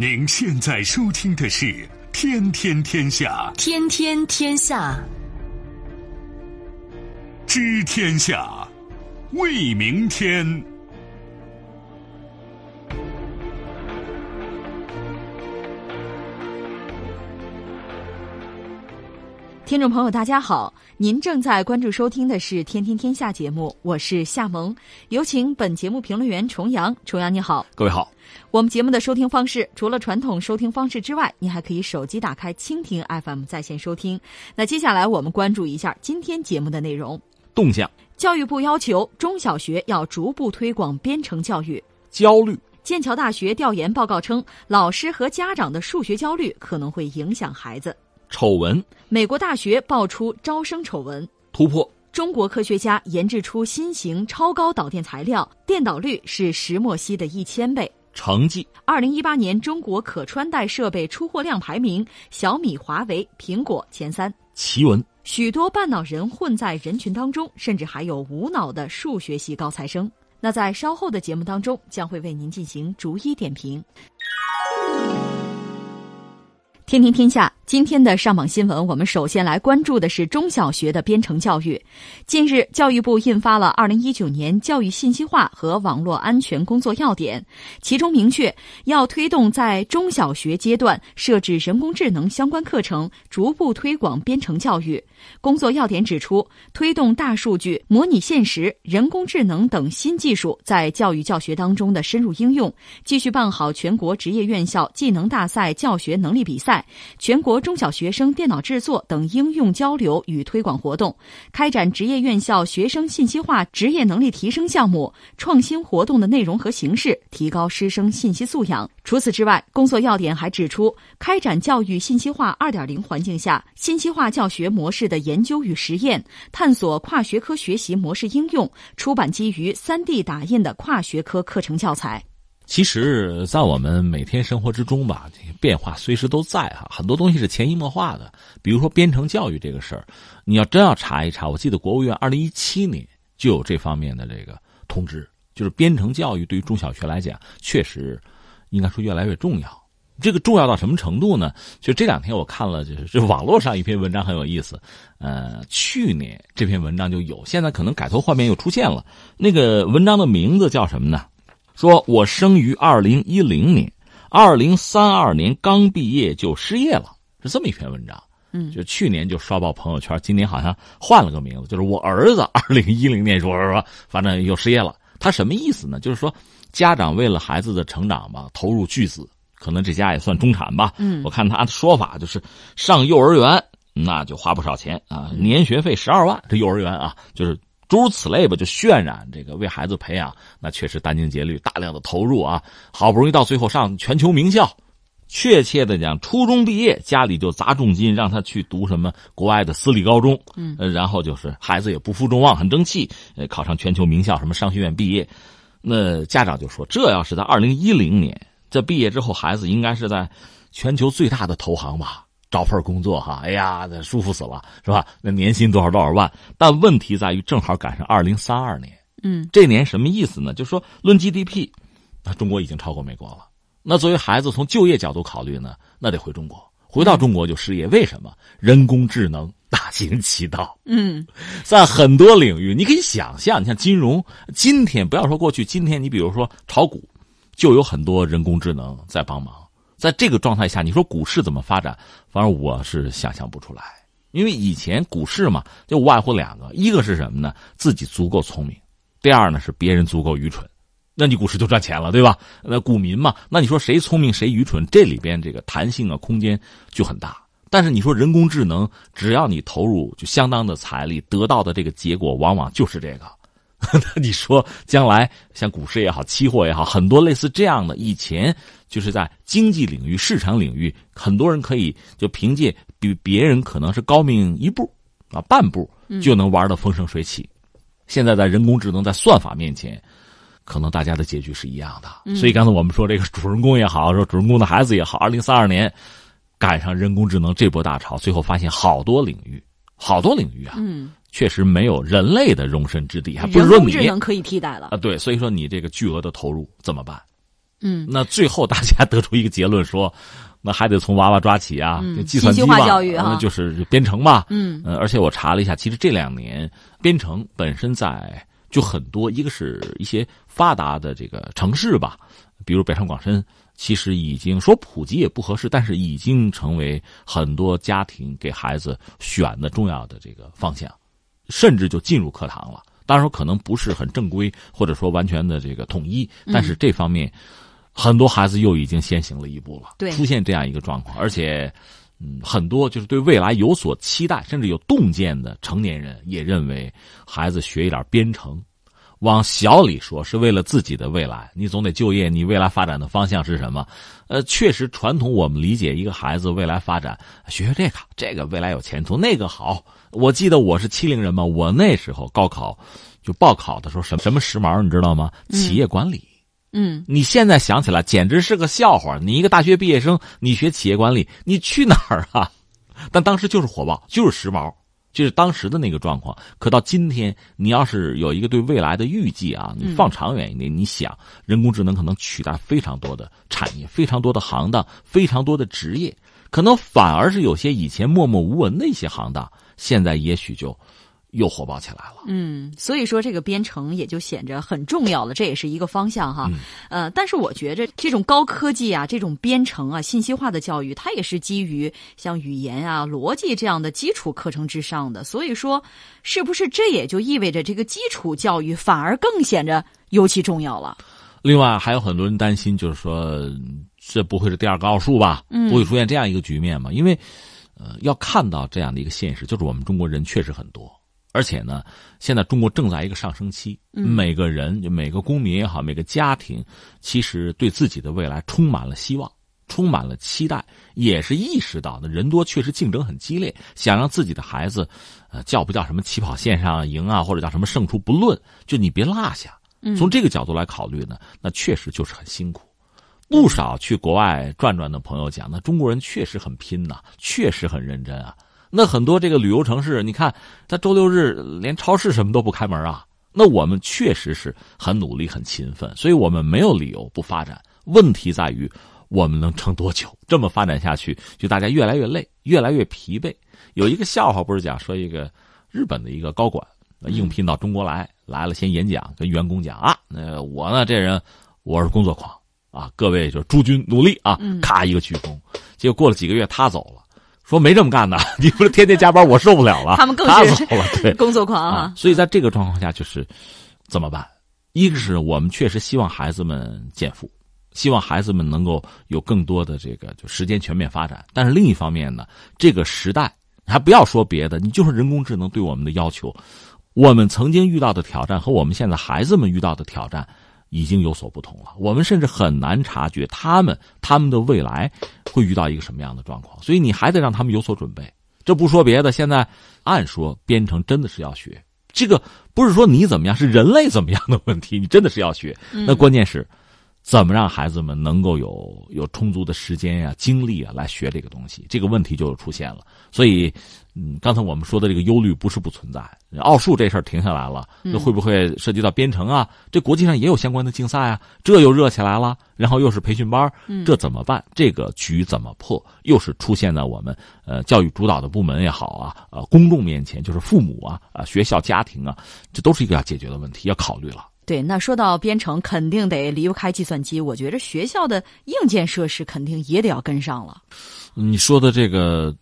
您现在收听的是《天天天下》，天天天下，知天下，为明天。听众朋友，大家好，您正在关注收听的是《天天天下》节目，我是夏萌，有请本节目评论员重阳。重阳你好，各位好。我们节目的收听方式，除了传统收听方式之外，您还可以手机打开蜻蜓 FM 在线收听。那接下来我们关注一下今天节目的内容动向。教育部要求中小学要逐步推广编程教育。焦虑。剑桥大学调研报告称，老师和家长的数学焦虑可能会影响孩子。丑闻。美国大学爆出招生丑闻。突破。中国科学家研制出新型超高导电材料，电导率是石墨烯的一千倍。成绩。二零一八年中国可穿戴设备出货量排名，小米、华为、苹果前三。奇闻。许多半脑人混在人群当中，甚至还有无脑的数学系高材生。那在稍后的节目当中，将会为您进行逐一点评。天天天下。今天的上榜新闻，我们首先来关注的是中小学的编程教育。近日，教育部印发了《二零一九年教育信息化和网络安全工作要点》，其中明确要推动在中小学阶段设置人工智能相关课程，逐步推广编程教育。工作要点指出，推动大数据、模拟现实、人工智能等新技术在教育教学当中的深入应用，继续办好全国职业院校技能大赛教学能力比赛、全国。中小学生电脑制作等应用交流与推广活动，开展职业院校学生信息化职业能力提升项目，创新活动的内容和形式，提高师生信息素养。除此之外，工作要点还指出，开展教育信息化二点零环境下信息化教学模式的研究与实验，探索跨学科学习模式应用，出版基于三 D 打印的跨学科课程教材。其实，在我们每天生活之中吧，变化随时都在哈，很多东西是潜移默化的。比如说编程教育这个事儿，你要真要查一查，我记得国务院二零一七年就有这方面的这个通知，就是编程教育对于中小学来讲，确实应该说越来越重要。这个重要到什么程度呢？就这两天我看了，就是这网络上一篇文章很有意思。呃，去年这篇文章就有，现在可能改头换面又出现了。那个文章的名字叫什么呢？说我生于二零一零年，二零三二年刚毕业就失业了，是这么一篇文章。嗯，就去年就刷爆朋友圈，今年好像换了个名字，就是我儿子 二零一零年说说说，反正又失业了。他什么意思呢？就是说家长为了孩子的成长吧，投入巨资，可能这家也算中产吧。嗯，我看他的说法就是上幼儿园那就花不少钱啊，年学费十二万，这幼儿园啊就是。诸如此类吧，就渲染这个为孩子培养，那确实殚精竭虑，大量的投入啊，好不容易到最后上全球名校，确切的讲，初中毕业家里就砸重金让他去读什么国外的私立高中，嗯，然后就是孩子也不负众望，很争气，呃，考上全球名校，什么商学院毕业，那家长就说，这要是在二零一零年，这毕业之后，孩子应该是在全球最大的投行吧。找份工作哈，哎呀，那舒服死了，是吧？那年薪多少多少万？但问题在于，正好赶上二零三二年，嗯，这年什么意思呢？就说论 GDP，那中国已经超过美国了。那作为孩子从就业角度考虑呢，那得回中国，回到中国就失业。为什么？人工智能大行其道。嗯，在很多领域，你可以想象，你像金融，今天不要说过去，今天你比如说炒股，就有很多人工智能在帮忙。在这个状态下，你说股市怎么发展？反正我是想象不出来，因为以前股市嘛，就无外乎两个，一个是什么呢？自己足够聪明，第二呢是别人足够愚蠢，那你股市就赚钱了，对吧？那股民嘛，那你说谁聪明谁愚蠢？这里边这个弹性啊空间就很大。但是你说人工智能，只要你投入就相当的财力，得到的这个结果往往就是这个。那你说将来像股市也好，期货也好，很多类似这样的，以前就是在经济领域、市场领域，很多人可以就凭借比别人可能是高明一步啊半步，就能玩的风生水起。现在在人工智能在算法面前，可能大家的结局是一样的。所以刚才我们说这个主人公也好，说主人公的孩子也好，二零三二年赶上人工智能这波大潮，最后发现好多领域，好多领域啊。嗯。确实没有人类的容身之地，还不是说你智能可以替代了啊？对，所以说你这个巨额的投入怎么办？嗯，那最后大家得出一个结论说，那还得从娃娃抓起啊，嗯计算机化嘛教育哈那就是编程嘛。嗯呃，而且我查了一下，其实这两年编程本身在就很多，一个是一些发达的这个城市吧，比如北上广深，其实已经说普及也不合适，但是已经成为很多家庭给孩子选的重要的这个方向，甚至就进入课堂了。当然，可能不是很正规，或者说完全的这个统一，但是这方面，很多孩子又已经先行了一步了，对出现这样一个状况，而且。嗯，很多就是对未来有所期待，甚至有洞见的成年人也认为，孩子学一点编程，往小里说是为了自己的未来。你总得就业，你未来发展的方向是什么？呃，确实，传统我们理解一个孩子未来发展，学学这个，这个未来有前途，那个好。我记得我是七零人嘛，我那时候高考就报考的时候，什么什么时髦，你知道吗？企业管理。嗯嗯你现在想起来简直是个笑话。你一个大学毕业生，你学企业管理，你去哪儿啊？但当时就是火爆，就是时髦，就是当时的那个状况。可到今天，你要是有一个对未来的预计啊，你放长远一点，你想，人工智能可能取代非常多的产业，非常多的行当，非常多的职业，可能反而是有些以前默默无闻的一些行当，现在也许就又火爆起来了。嗯，所以说这个编程也就显着很重要了，这也是一个方向哈。嗯呃，但是我觉着这种高科技啊，这种编程啊、信息化的教育，它也是基于像语言啊、逻辑这样的基础课程之上的。所以说，是不是这也就意味着这个基础教育反而更显着尤其重要了？另外还有很多人担心，就是说这不会是第二个奥数吧？嗯不会出现这样一个局面嘛？因为，呃，要看到这样的一个现实，就是我们中国人确实很多，而且呢，现在中国正在一个上升期，嗯每个人就每个公民也好，每个家庭，其实对自己的未来充满了希望。充满了期待，也是意识到的人多确实竞争很激烈，想让自己的孩子，呃，叫不叫什么起跑线上赢啊，或者叫什么胜出不论，就你别落下。从这个角度来考虑呢，那确实就是很辛苦。不少去国外转转的朋友讲，那中国人确实很拼呐、确实很认真啊。那很多这个旅游城市，你看，他周六日连超市什么都不开门啊。那我们确实是很努力、很勤奋，所以我们没有理由不发展。问题在于我们能撑多久？这么发展下去，就大家越来越累，越来越疲惫。有一个笑话不是讲说一个日本的一个高管应聘到中国来，来了先演讲，跟员工讲啊，那我呢这人我是工作狂啊，各位就是诸君努力啊，咔一个鞠躬。结果过了几个月他走了，说没这么干的，你不是天天加班，我受不了了。他们更他是走了，对，工作狂啊，所以在这个状况下，就是怎么办？一个是我们确实希望孩子们减负，希望孩子们能够有更多的这个就时间全面发展。但是另一方面呢，这个时代还不要说别的，你就是人工智能对我们的要求，我们曾经遇到的挑战和我们现在孩子们遇到的挑战已经有所不同了。我们甚至很难察觉他们他们的未来会遇到一个什么样的状况，所以你还得让他们有所准备。这不说别的，现在按说编程真的是要学，这个不是说你怎么样，是人类怎么样的问题，你真的是要学。那关键是，怎么让孩子们能够有有充足的时间呀、精力啊来学这个东西，这个问题就出现了。所以，嗯，刚才我们说的这个忧虑不是不存在，奥数这事儿停下来了，那会不会涉及到编程啊？这国际上也有相关的竞赛啊，这又热起来了，然后又是培训班，这怎么办？这个局怎么破？又是出现在我们呃教育主导的部门也好啊，呃公众面前，就是父母啊、啊学校、家庭啊，这都是一个要解决的问题，要考虑了。对，那说到编程，肯定得离不开计算机。我觉着学校的硬件设施肯定也得要跟上了。你说的这个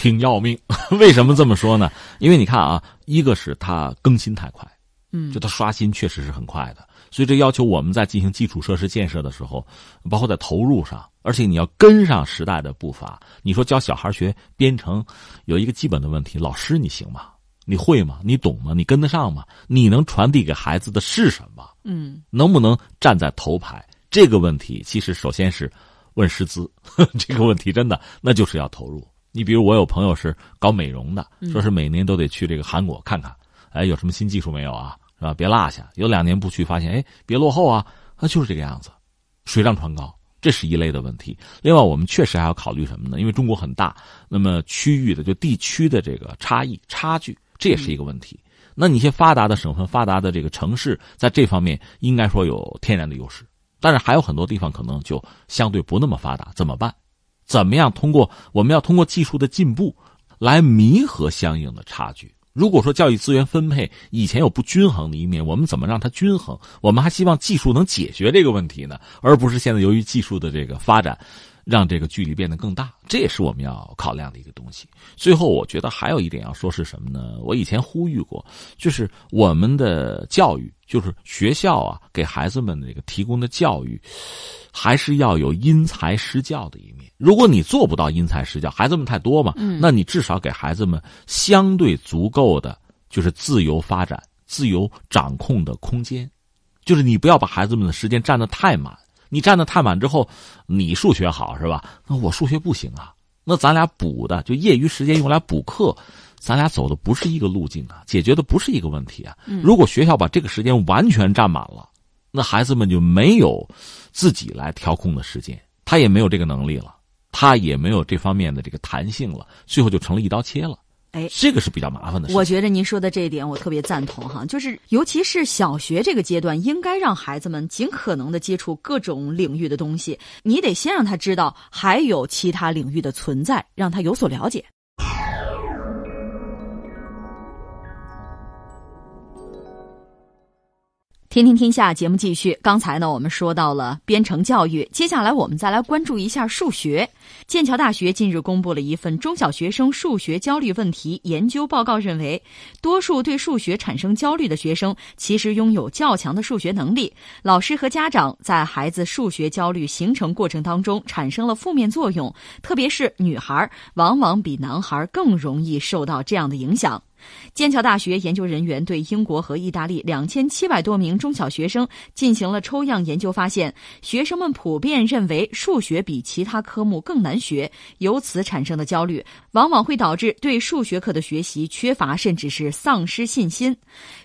挺要命，为什么这么说呢？因为你看啊，一个是它更新太快，嗯就它刷新确实是很快的，所以这要求我们在进行基础设施建设的时候，包括在投入上，而且你要跟上时代的步伐。你说教小孩学编程，有一个基本的问题，老师你行吗？你会吗？你懂吗？你跟得上吗？你能传递给孩子的是什么？嗯能不能站在头排？这个问题其实首先是问师资，这个问题真的那就是要投入。你比如我有朋友是搞美容的，说是每年都得去这个韩国看看，哎，有什么新技术没有啊？是吧？别落下。有两年不去，发现哎，别落后啊，那就是这个样子，水涨船高。这是一类的问题。另外，我们确实还要考虑什么呢？因为中国很大，那么区域的就地区的这个差异差距，这也是一个问题。那你一些发达的省份、发达的这个城市，在这方面应该说有天然的优势，但是还有很多地方可能就相对不那么发达，怎么办？怎么样通过我们要通过技术的进步来弥合相应的差距？如果说教育资源分配以前有不均衡的一面，我们怎么让它均衡？我们还希望技术能解决这个问题呢，而不是现在由于技术的这个发展。让这个距离变得更大，这也是我们要考量的一个东西。最后，我觉得还有一点要说是什么呢？我以前呼吁过，就是我们的教育，就是学校啊，给孩子们这个提供的教育，还是要有因材施教的一面。如果你做不到因材施教，孩子们太多嘛，那你至少给孩子们相对足够的就是自由发展、自由掌控的空间，就是你不要把孩子们的时间占得太满。你占的太满之后，你数学好是吧？那我数学不行啊。那咱俩补的就业余时间用来补课，咱俩走的不是一个路径啊，解决的不是一个问题啊。如果学校把这个时间完全占满了，那孩子们就没有自己来调控的时间，他也没有这个能力了，他也没有这方面的这个弹性了，最后就成了一刀切了。哎，这个是比较麻烦的。我觉得您说的这一点，我特别赞同哈。就是尤其是小学这个阶段，应该让孩子们尽可能的接触各种领域的东西。你得先让他知道还有其他领域的存在，让他有所了解。天天天下节目继续。刚才呢，我们说到了编程教育，接下来我们再来关注一下数学。剑桥大学近日公布了一份中小学生数学焦虑问题研究报告，认为多数对数学产生焦虑的学生其实拥有较强的数学能力。老师和家长在孩子数学焦虑形成过程当中产生了负面作用，特别是女孩，往往比男孩更容易受到这样的影响。剑桥大学研究人员对英国和意大利两千七百多名中小学生进行了抽样研究，发现学生们普遍认为数学比其他科目更难学，由此产生的焦虑往往会导致对数学课的学习缺乏甚至是丧失信心。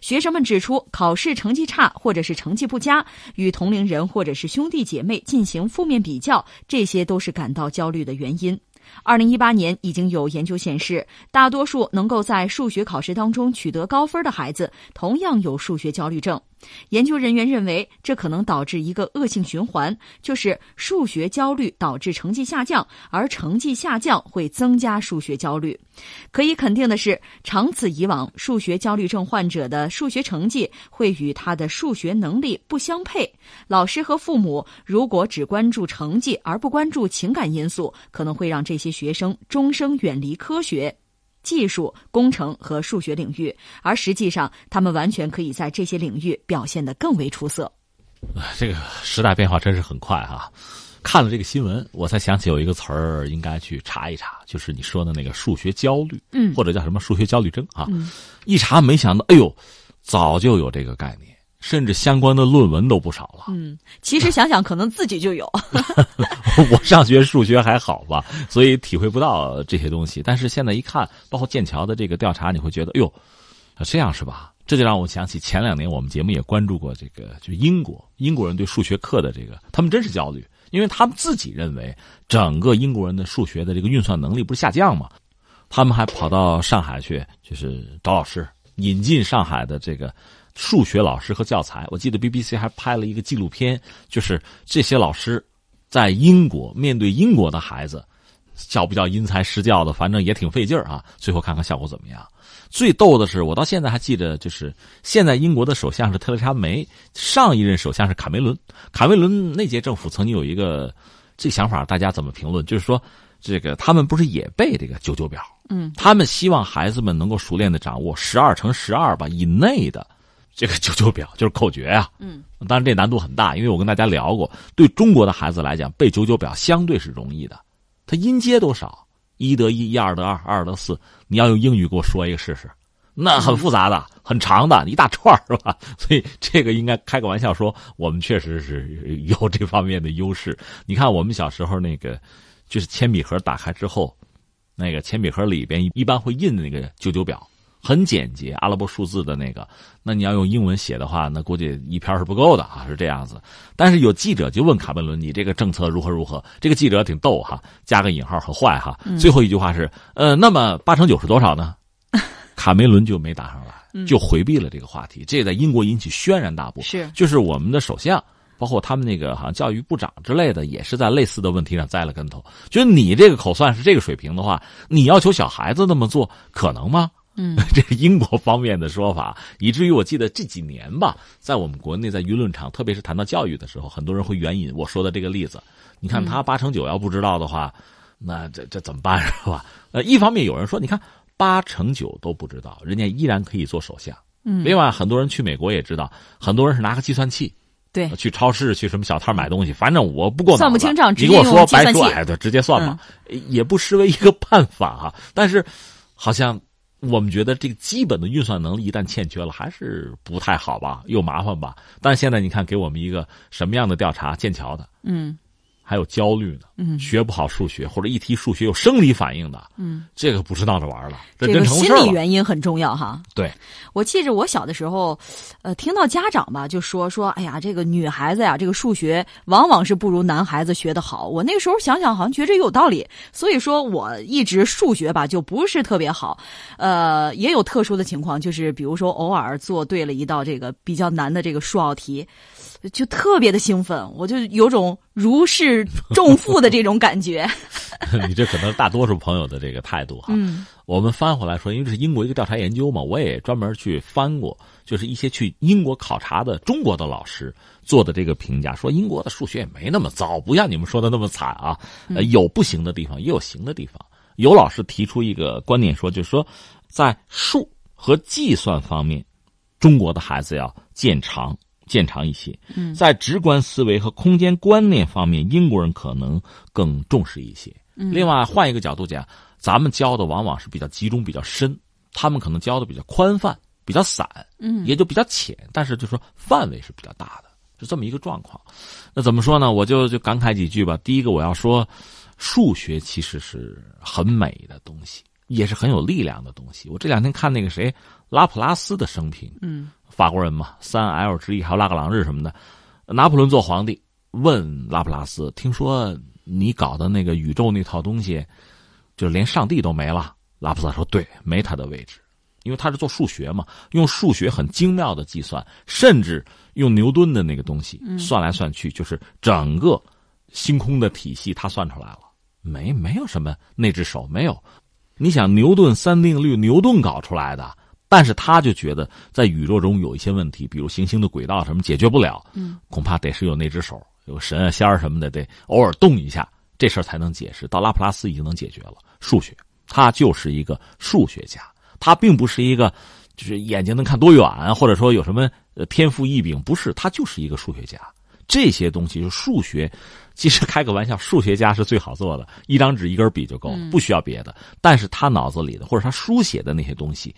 学生们指出，考试成绩差或者是成绩不佳，与同龄人或者是兄弟姐妹进行负面比较，这些都是感到焦虑的原因。二零一八年已经有研究显示，大多数能够在数学考试当中取得高分的孩子，同样有数学焦虑症。研究人员认为，这可能导致一个恶性循环，就是数学焦虑导致成绩下降，而成绩下降会增加数学焦虑。可以肯定的是，长此以往，数学焦虑症患者的数学成绩会与他的数学能力不相配。老师和父母如果只关注成绩而不关注情感因素，可能会让这些学生终生远离科学。技术、工程和数学领域，而实际上，他们完全可以在这些领域表现得更为出色。这个时代变化真是很快哈！看了这个新闻，我才想起有一个词儿应该去查一查，就是你说的那个数学焦虑，嗯，或者叫什么数学焦虑症啊？一查没想到，哎呦，早就有这个概念。甚至相关的论文都不少了。嗯，其实想想，可能自己就有。我上学数学还好吧，所以体会不到这些东西。但是现在一看，包括剑桥的这个调查，你会觉得，哎呦，这样是吧？这就让我想起前两年我们节目也关注过这个，就英国英国人对数学课的这个，他们真是焦虑，因为他们自己认为整个英国人的数学的这个运算能力不是下降吗？他们还跑到上海去，就是找老师引进上海的这个。数学老师和教材，我记得 BBC 还拍了一个纪录片，就是这些老师在英国面对英国的孩子，教不教因材施教的，反正也挺费劲儿啊。最后看看效果怎么样。最逗的是，我到现在还记得，就是现在英国的首相是特蕾莎梅，上一任首相是卡梅伦。卡梅伦那届政府曾经有一个这想法，大家怎么评论？就是说，这个他们不是也背这个九九表？嗯，他们希望孩子们能够熟练的掌握十二乘十二吧以内的。这个九九表就是口诀啊，嗯，当然这难度很大，因为我跟大家聊过，对中国的孩子来讲，背九九表相对是容易的。它音阶多少？一得一，一二得二，二得四。你要用英语给我说一个试试，那很复杂的，很长的一大串是吧？所以这个应该开个玩笑说，我们确实是 有这方面的优势。你看我们小时候那个，就是铅笔盒打开之后，那个铅笔盒里边一般会印那个九九表。很简洁，阿拉伯数字的那个，那你要用英文写的话，那估计一篇是不够的啊，是这样子。但是有记者就问卡梅伦：“你这个政策如何如何？”这个记者挺逗哈，加个引号很坏哈。最后一句话是：“呃，那么八乘九是多少呢？” 卡梅伦就没答上来，就回避了这个话题。这在英国引起轩然大波。是，就是我们的首相包括他们那个好像教育部长之类的，也是在类似的问题上栽了跟头。就是你这个口算是这个水平的话，你要求小孩子那么做，可能吗？嗯，这是英国方面的说法，以至于我记得这几年吧，在我们国内在舆论场，特别是谈到教育的时候，很多人会援引我说的这个例子。你看他八成九要不知道的话，那这这怎么办是吧？呃，一方面有人说，你看八成九都不知道，人家依然可以做首相。嗯，另外很多人去美国也知道，很多人是拿个计算器。对，去超市去什么小摊买东西，反正我不过算不清账，你跟我说白说，哎，对，直接算吧，也不失为一个办法哈。但是，好像我们觉得这个基本的运算能力一旦欠缺了，还是不太好吧，又麻烦吧。但现在你看，给我们一个什么样的调查？剑桥的，嗯。还有焦虑呢，嗯，学不好数学或者一提数学有生理反应的，嗯，这个不是闹着玩了，这个心理原因很重要哈。对，我记着我小的时候，呃，听到家长吧就说说，哎呀，这个女孩子呀，这个数学往往是不如男孩子学的好。我那个时候想想，好像觉着有道理，所以说我一直数学吧就不是特别好，呃，也有特殊的情况，就是比如说偶尔做对了一道这个比较难的这个数奥题。就特别的兴奋，我就有种如释重负的这种感觉。你这可能大多数朋友的这个态度哈。嗯，我们翻回来说，因为这是英国一个调查研究嘛，我也专门去翻过，就是一些去英国考察的中国的老师做的这个评价，说英国的数学也没那么糟，不像你们说的那么惨啊。呃，有不行的地方，也有行的地方。有老师提出一个观点说，就是说，在数和计算方面，中国的孩子要见长。见长一些，在直观思维和空间观念方面，英国人可能更重视一些。另外，换一个角度讲，咱们教的往往是比较集中、比较深，他们可能教的比较宽泛、比较散，嗯，也就比较浅，但是就说范围是比较大的，是这么一个状况。那怎么说呢？我就就感慨几句吧。第一个，我要说，数学其实是很美的东西，也是很有力量的东西。我这两天看那个谁拉普拉斯的生平，嗯。法国人嘛，三 L 之一，还有拉格朗日什么的。拿破仑做皇帝，问拉普拉斯：“听说你搞的那个宇宙那套东西，就连上帝都没了？”拉普拉斯说：“对，没他的位置，因为他是做数学嘛，用数学很精妙的计算，甚至用牛顿的那个东西算来算去，就是整个星空的体系，他算出来了，没没有什么那只手，没有。你想牛顿三定律，牛顿搞出来的。”但是他就觉得在宇宙中有一些问题，比如行星的轨道什么解决不了，嗯，恐怕得是有那只手，有神啊仙儿什么的，得偶尔动一下，这事儿才能解释。到拉普拉斯已经能解决了数学，他就是一个数学家，他并不是一个就是眼睛能看多远，或者说有什么呃天赋异禀，不是，他就是一个数学家。这些东西就数学，其实开个玩笑，数学家是最好做的，一张纸一根笔就够了，不需要别的。但是他脑子里的或者他书写的那些东西。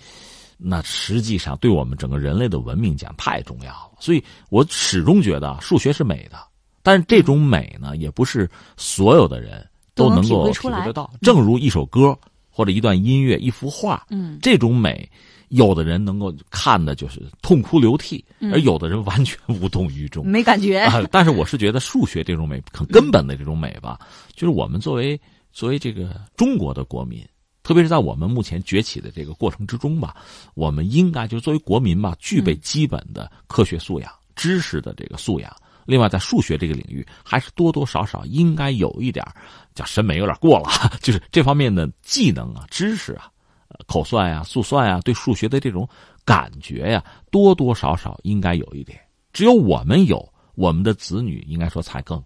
那实际上对我们整个人类的文明讲太重要了，所以我始终觉得数学是美的，但是这种美呢，也不是所有的人都能够体会得到。正如一首歌或者一段音乐、一幅画，嗯，这种美，有的人能够看的就是痛哭流涕，而有的人完全无动于衷，没感觉。但是我是觉得数学这种美，很根本的这种美吧，就是我们作为作为这个中国的国民。特别是在我们目前崛起的这个过程之中吧，我们应该就是作为国民吧，具备基本的科学素养、知识的这个素养。另外，在数学这个领域，还是多多少少应该有一点叫审美有点过了，就是这方面的技能啊、知识啊、口算呀、速算呀，对数学的这种感觉呀，多多少少应该有一点。只有我们有，我们的子女应该说才更。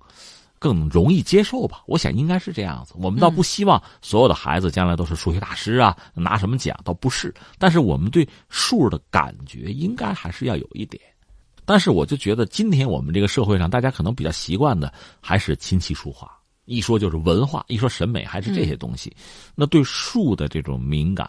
更容易接受吧，我想应该是这样子。我们倒不希望所有的孩子将来都是数学大师啊，拿什么奖倒不是。但是我们对数的感觉应该还是要有一点。但是我就觉得，今天我们这个社会上，大家可能比较习惯的还是琴棋书画，一说就是文化，一说审美，还是这些东西。那对数的这种敏感、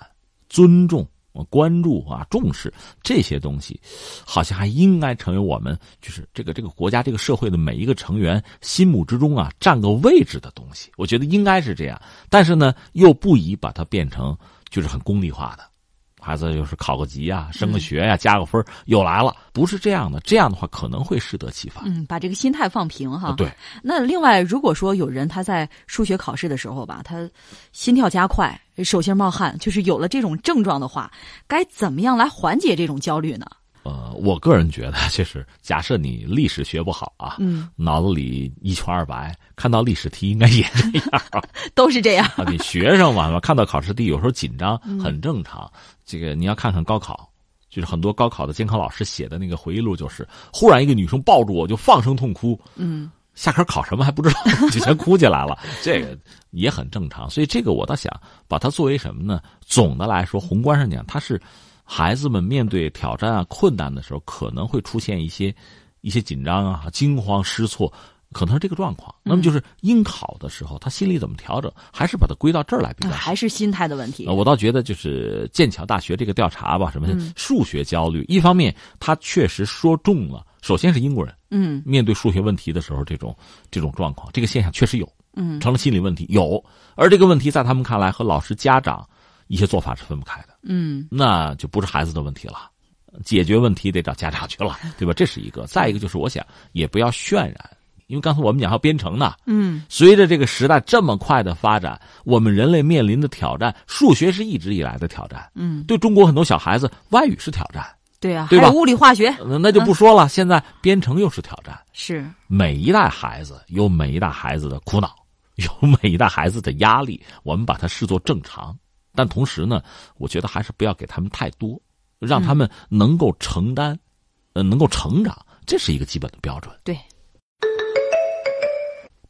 尊重。我关注啊，重视这些东西，好像还应该成为我们就是这个这个国家这个社会的每一个成员心目之中啊占个位置的东西。我觉得应该是这样，但是呢，又不宜把它变成就是很功利化的。孩子又是考个级呀，升个学呀，加个分又来了，不是这样的。这样的话可能会适得其反。嗯，把这个心态放平哈。对。那另外，如果说有人他在数学考试的时候吧，他心跳加快、手心冒汗，就是有了这种症状的话，该怎么样来缓解这种焦虑呢？呃，我个人觉得，就是假设你历史学不好啊，嗯，脑子里一穷二白，看到历史题应该也这样，都是这样。啊，你学生嘛，看到考试题有时候紧张嗯很正常。这个你要看看高考，就是很多高考的监考老师写的那个回忆录，就是忽然一个女生抱住我就放声痛哭，嗯，下课考什么还不知道，就全哭起来了，这个也很正常。所以这个我倒想把它作为什么呢？总的来说，宏观上讲，它是。孩子们面对挑战啊、困难的时候，可能会出现一些一些紧张啊、惊慌失措，可能是这个状况。那么就是应考的时候，他心里怎么调整，还是把它归到这儿来比较好。还是心态的问题。我倒觉得就是剑桥大学这个调查吧，什么数学焦虑，一方面他确实说中了，首先是英国人，嗯，面对数学问题的时候，这种这种状况，这个现象确实有，嗯，成了心理问题有，而这个问题在他们看来和老师、家长。一些做法是分不开的，嗯，那就不是孩子的问题了，解决问题得找家长去了，对吧？这是一个。再一个就是，我想也不要渲染，因为刚才我们讲要编程呢，嗯，随着这个时代这么快的发展，我们人类面临的挑战，数学是一直以来的挑战，嗯，对中国很多小孩子，外语是挑战，对啊，对吧？物理化学，那就不说了。现在编程又是挑战，是每一代孩子有每一代孩子的苦恼，有每一代孩子的压力，我们把它视作正常。但同时呢，我觉得还是不要给他们太多，让他们能够承担，呃，能够成长，这是一个基本的标准。对。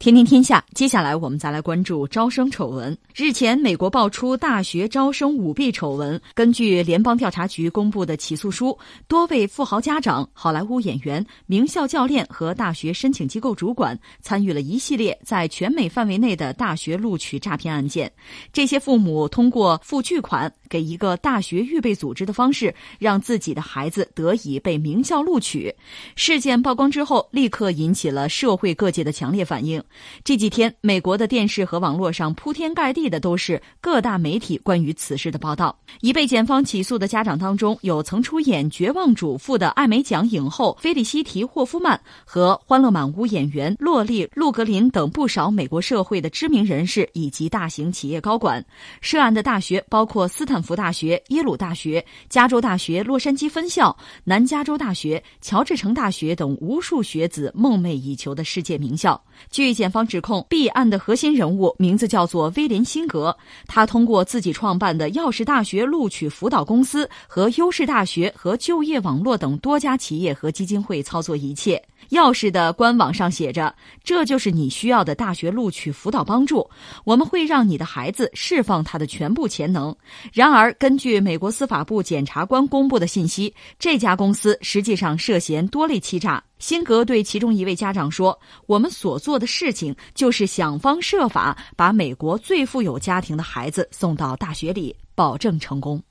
天天天下，接下来我们再来关注招生丑闻。日前，美国爆出大学招生舞弊丑闻。根据联邦调查局公布的起诉书，多位富豪家长、好莱坞演员、名校教练和大学申请机构主管参与了一系列在全美范围内的大学录取诈骗案件。这些父母通过付巨款给一个大学预备组织的方式，让自己的孩子得以被名校录取。事件曝光之后，立刻引起了社会各界的强烈反应。这几天，美国的电视和网络上铺天盖地的都是各大媒体关于此事的报道。已被检方起诉的家长当中，有曾出演《绝望主妇》的艾美奖影后菲利西提·霍夫曼和《欢乐满屋》演员洛丽·路格林等不少美国社会的知名人士以及大型企业高管。涉案的大学包括斯坦福大学、耶鲁大学、加州大学洛杉矶分校、南加州大学、乔治城大学等无数学子梦寐以求的世界名校。据检方指控，弊案的核心人物名字叫做威廉·辛格。他通过自己创办的钥匙大学录取辅导公司和优势大学和就业网络等多家企业和基金会操作一切。钥匙的官网上写着：“这就是你需要的大学录取辅导帮助，我们会让你的孩子释放他的全部潜能。”然，而根据美国司法部检察官公布的信息，这家公司实际上涉嫌多类欺诈。辛格对其中一位家长说：“我们所做的事情就是想方设法把美国最富有家庭的孩子送到大学里，保证成功。”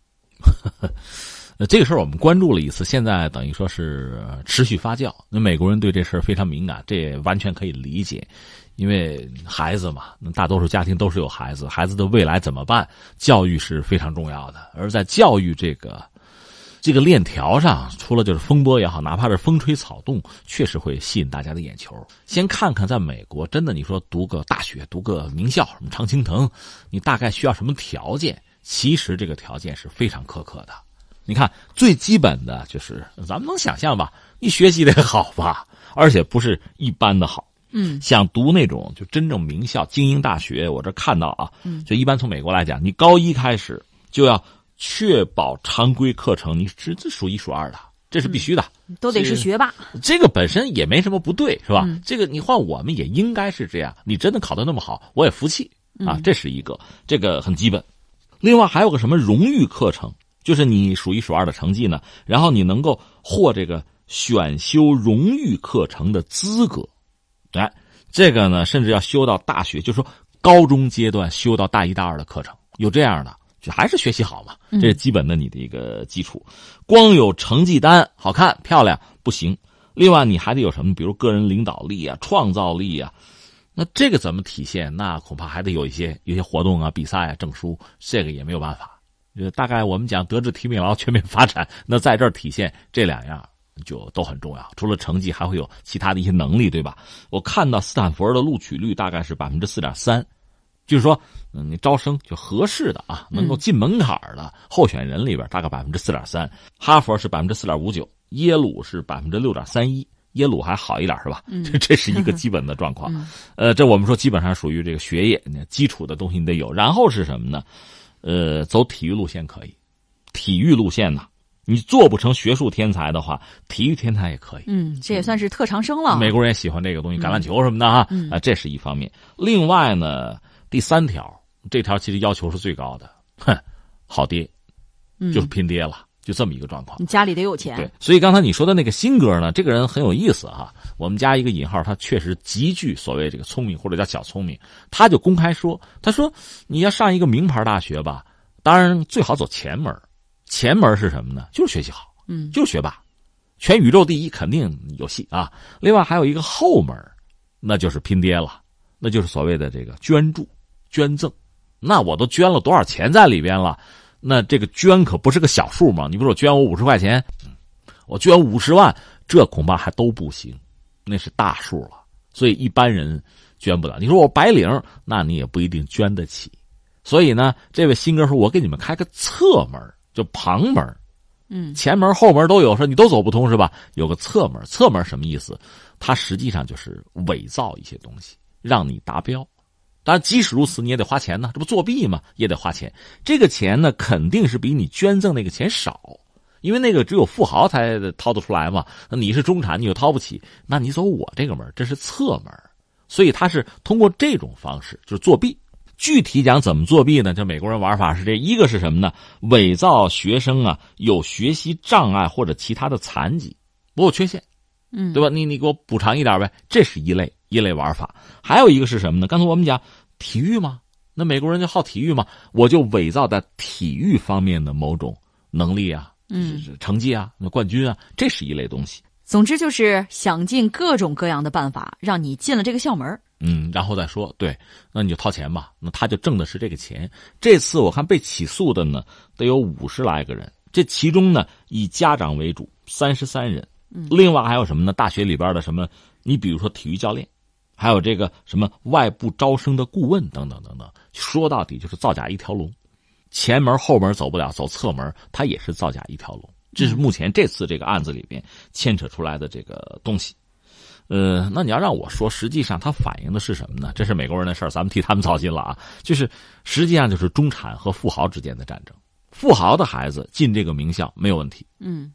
呃，这个事儿我们关注了一次，现在等于说是持续发酵。那美国人对这事儿非常敏感，这也完全可以理解，因为孩子嘛，那大多数家庭都是有孩子，孩子的未来怎么办？教育是非常重要的，而在教育这个这个链条上，除了就是风波也好，哪怕是风吹草动，确实会吸引大家的眼球。先看看在美国，真的你说读个大学，读个名校，什么常青藤，你大概需要什么条件？其实这个条件是非常苛刻的。你看，最基本的就是咱们能想象吧？你学习得好吧，而且不是一般的好。嗯，想读那种就真正名校、精英大学，我这看到啊，就一般从美国来讲，你高一开始就要确保常规课程你是这数一数二的，这是必须的，都得是学霸。这个本身也没什么不对，是吧？这个你换我们也应该是这样。你真的考得那么好，我也服气啊。这是一个，这个很基本。另外还有个什么荣誉课程。就是你数一数二的成绩呢，然后你能够获这个选修荣誉课程的资格，哎，这个呢，甚至要修到大学，就是说高中阶段修到大一大二的课程，有这样的，就还是学习好嘛，这是基本的你的一个基础。光有成绩单好看漂亮不行，另外你还得有什么，比如个人领导力啊、创造力啊，那这个怎么体现？那恐怕还得有一些有些活动啊、比赛啊、证书，这个也没有办法。就大概我们讲德智体美劳全面发展，那在这儿体现这两样就都很重要。除了成绩，还会有其他的一些能力，对吧？我看到斯坦福的录取率大概是百分之四点三，就是说，嗯，你招生就合适的啊，能够进门槛的候选人里边大概百分之四点三。哈佛是百分之四点五九，耶鲁是百分之六点三一，耶鲁还好一点是吧？这这是一个 基本的状况。呃，这我们说基本上属于这个学业，基础的东西你得有。然后是什么呢？呃，走体育路线可以，体育路线呢，你做不成学术天才的话，体育天才也可以。嗯，这也算是特长生了。美国人也喜欢这个东西，橄榄球什么的啊，啊，这是一方面。另外呢，第三条，这条其实要求是最高的，哼，好爹，就是拼爹了。就这么一个状况，你家里得有钱。对，所以刚才你说的那个新哥呢，这个人很有意思哈。我们加一个引号，他确实极具所谓这个聪明或者叫小聪明。他就公开说，他说你要上一个名牌大学吧，当然最好走前门。前门是什么呢？就是学习好，嗯，就是学霸，全宇宙第一肯定有戏啊。另外还有一个后门，那就是拼爹了，那就是所谓的这个捐助、捐赠。那我都捐了多少钱在里边了？那这个捐可不是个小数嘛？你比如说捐我五十块钱，我捐五十万，这恐怕还都不行，那是大数了。所以一般人捐不了。你说我白领，那你也不一定捐得起。所以呢，这位新哥说：“我给你们开个侧门，就旁门，嗯，前门后门都有，说你都走不通是吧？有个侧门，侧门什么意思？它实际上就是伪造一些东西，让你达标。”当然，即使如此，你也得花钱呢，这不作弊吗？也得花钱。这个钱呢，肯定是比你捐赠那个钱少，因为那个只有富豪才掏得出来嘛。那你是中产，你又掏不起，那你走我这个门，这是侧门。所以他是通过这种方式，就是作弊。具体讲怎么作弊呢？就美国人玩法是这一个是什么呢？伪造学生啊有学习障碍或者其他的残疾，我有缺陷，嗯，对吧？你你给我补偿一点呗，这是一类。一类玩法，还有一个是什么呢？刚才我们讲体育嘛，那美国人就好体育嘛，我就伪造在体育方面的某种能力啊，嗯，成绩啊，那冠军啊，这是一类东西。总之就是想尽各种各样的办法，让你进了这个校门。嗯，然后再说，对，那你就掏钱吧。那他就挣的是这个钱。这次我看被起诉的呢，得有五十来个人，这其中呢以家长为主，三十三人。嗯，另外还有什么呢？大学里边的什么？你比如说体育教练。还有这个什么外部招生的顾问等等等等，说到底就是造假一条龙，前门后门走不了，走侧门，他也是造假一条龙。这是目前这次这个案子里边牵扯出来的这个东西。呃，那你要让我说，实际上它反映的是什么呢？这是美国人的事儿，咱们替他们操心了啊。就是实际上就是中产和富豪之间的战争，富豪的孩子进这个名校没有问题。嗯，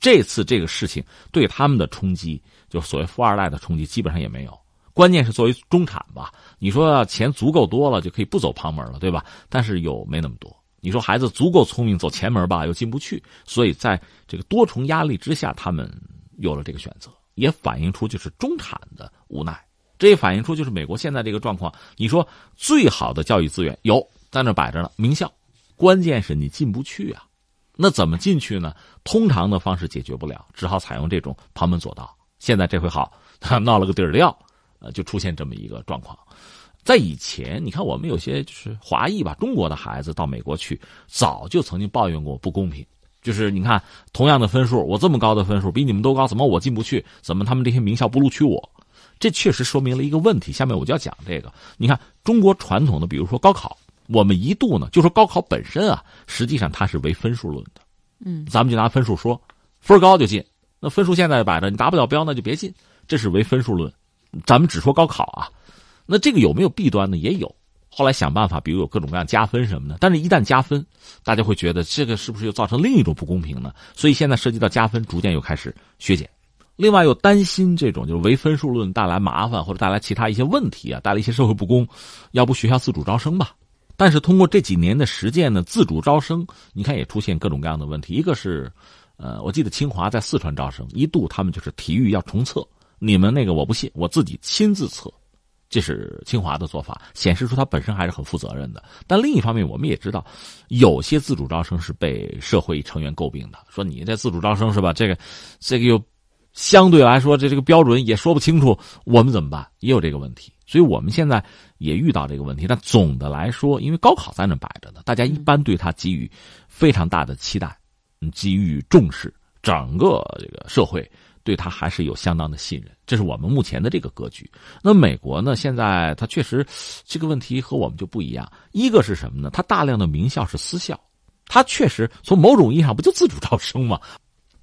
这次这个事情对他们的冲击，就所谓富二代的冲击，基本上也没有。关键是作为中产吧，你说钱足够多了就可以不走旁门了，对吧？但是又没那么多。你说孩子足够聪明走前门吧，又进不去。所以在这个多重压力之下，他们有了这个选择，也反映出就是中产的无奈。这也反映出就是美国现在这个状况。你说最好的教育资源有在那摆着呢，名校，关键是你进不去啊。那怎么进去呢？通常的方式解决不了，只好采用这种旁门左道。现在这回好，闹了个底儿掉。呃，就出现这么一个状况，在以前，你看我们有些就是华裔吧，中国的孩子到美国去，早就曾经抱怨过不公平。就是你看，同样的分数，我这么高的分数，比你们都高，怎么我进不去？怎么他们这些名校不录取我？这确实说明了一个问题。下面我就要讲这个。你看，中国传统的，比如说高考，我们一度呢，就说高考本身啊，实际上它是唯分数论的。嗯，咱们就拿分数说，分高就进。那分数现在摆着，你达不了标，那就别进。这是唯分数论。咱们只说高考啊，那这个有没有弊端呢？也有。后来想办法，比如有各种各样加分什么的。但是，一旦加分，大家会觉得这个是不是又造成另一种不公平呢？所以现在涉及到加分，逐渐又开始削减。另外，又担心这种就是唯分数论带来麻烦或者带来其他一些问题啊，带来一些社会不公，要不学校自主招生吧？但是通过这几年的实践呢，自主招生，你看也出现各种各样的问题。一个是，呃，我记得清华在四川招生，一度他们就是体育要重测。你们那个我不信，我自己亲自测，这是清华的做法，显示出他本身还是很负责任的。但另一方面，我们也知道，有些自主招生是被社会成员诟病的，说你这自主招生是吧？这个，这个又相对来说，这这个标准也说不清楚，我们怎么办？也有这个问题，所以我们现在也遇到这个问题。但总的来说，因为高考在那摆着呢，大家一般对他给予非常大的期待，给予重视，整个这个社会。对他还是有相当的信任，这是我们目前的这个格局。那美国呢？现在他确实这个问题和我们就不一样。一个是什么呢？他大量的名校是私校，他确实从某种意义上不就自主招生吗？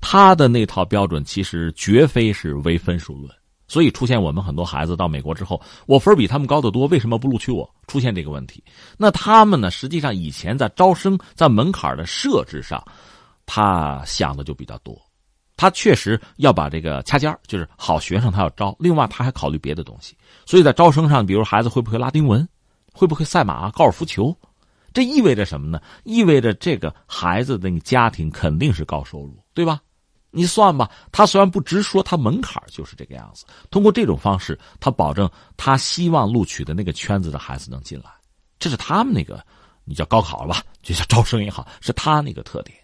他的那套标准其实绝非是唯分数论。所以出现我们很多孩子到美国之后，我分比他们高得多，为什么不录取我？出现这个问题。那他们呢？实际上以前在招生在门槛的设置上，他想的就比较多。他确实要把这个掐尖儿就是好学生他要招，另外他还考虑别的东西。所以在招生上，比如孩子会不会拉丁文，会不会赛马、高尔夫球，这意味着什么呢？意味着这个孩子的那个家庭肯定是高收入，对吧？你算吧，他虽然不直说，他门槛就是这个样子。通过这种方式，他保证他希望录取的那个圈子的孩子能进来，这是他们那个，你叫高考了吧，就叫招生也好，是他那个特点。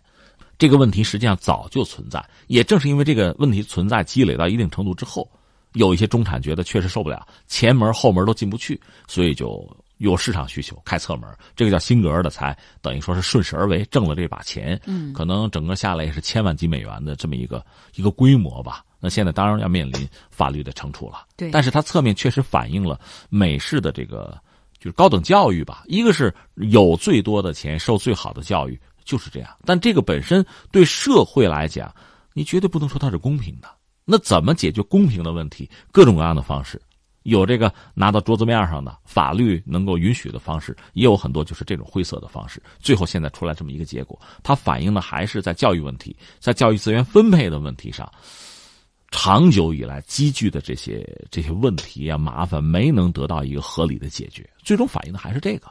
这个问题实际上早就存在，也正是因为这个问题存在，积累到一定程度之后，有一些中产觉得确实受不了，前门后门都进不去，所以就。有市场需求开侧门，这个叫辛格尔的才等于说是顺势而为，挣了这把钱。嗯，可能整个下来也是千万级美元的这么一个一个规模吧。那现在当然要面临法律的惩处了。对，但是它侧面确实反映了美式的这个就是高等教育吧。一个是有最多的钱，受最好的教育就是这样。但这个本身对社会来讲，你绝对不能说它是公平的。那怎么解决公平的问题？各种各样的方式。有这个拿到桌子面上的法律能够允许的方式，也有很多就是这种灰色的方式。最后现在出来这么一个结果，它反映的还是在教育问题、在教育资源分配的问题上，长久以来积聚的这些这些问题啊麻烦没能得到一个合理的解决，最终反映的还是这个。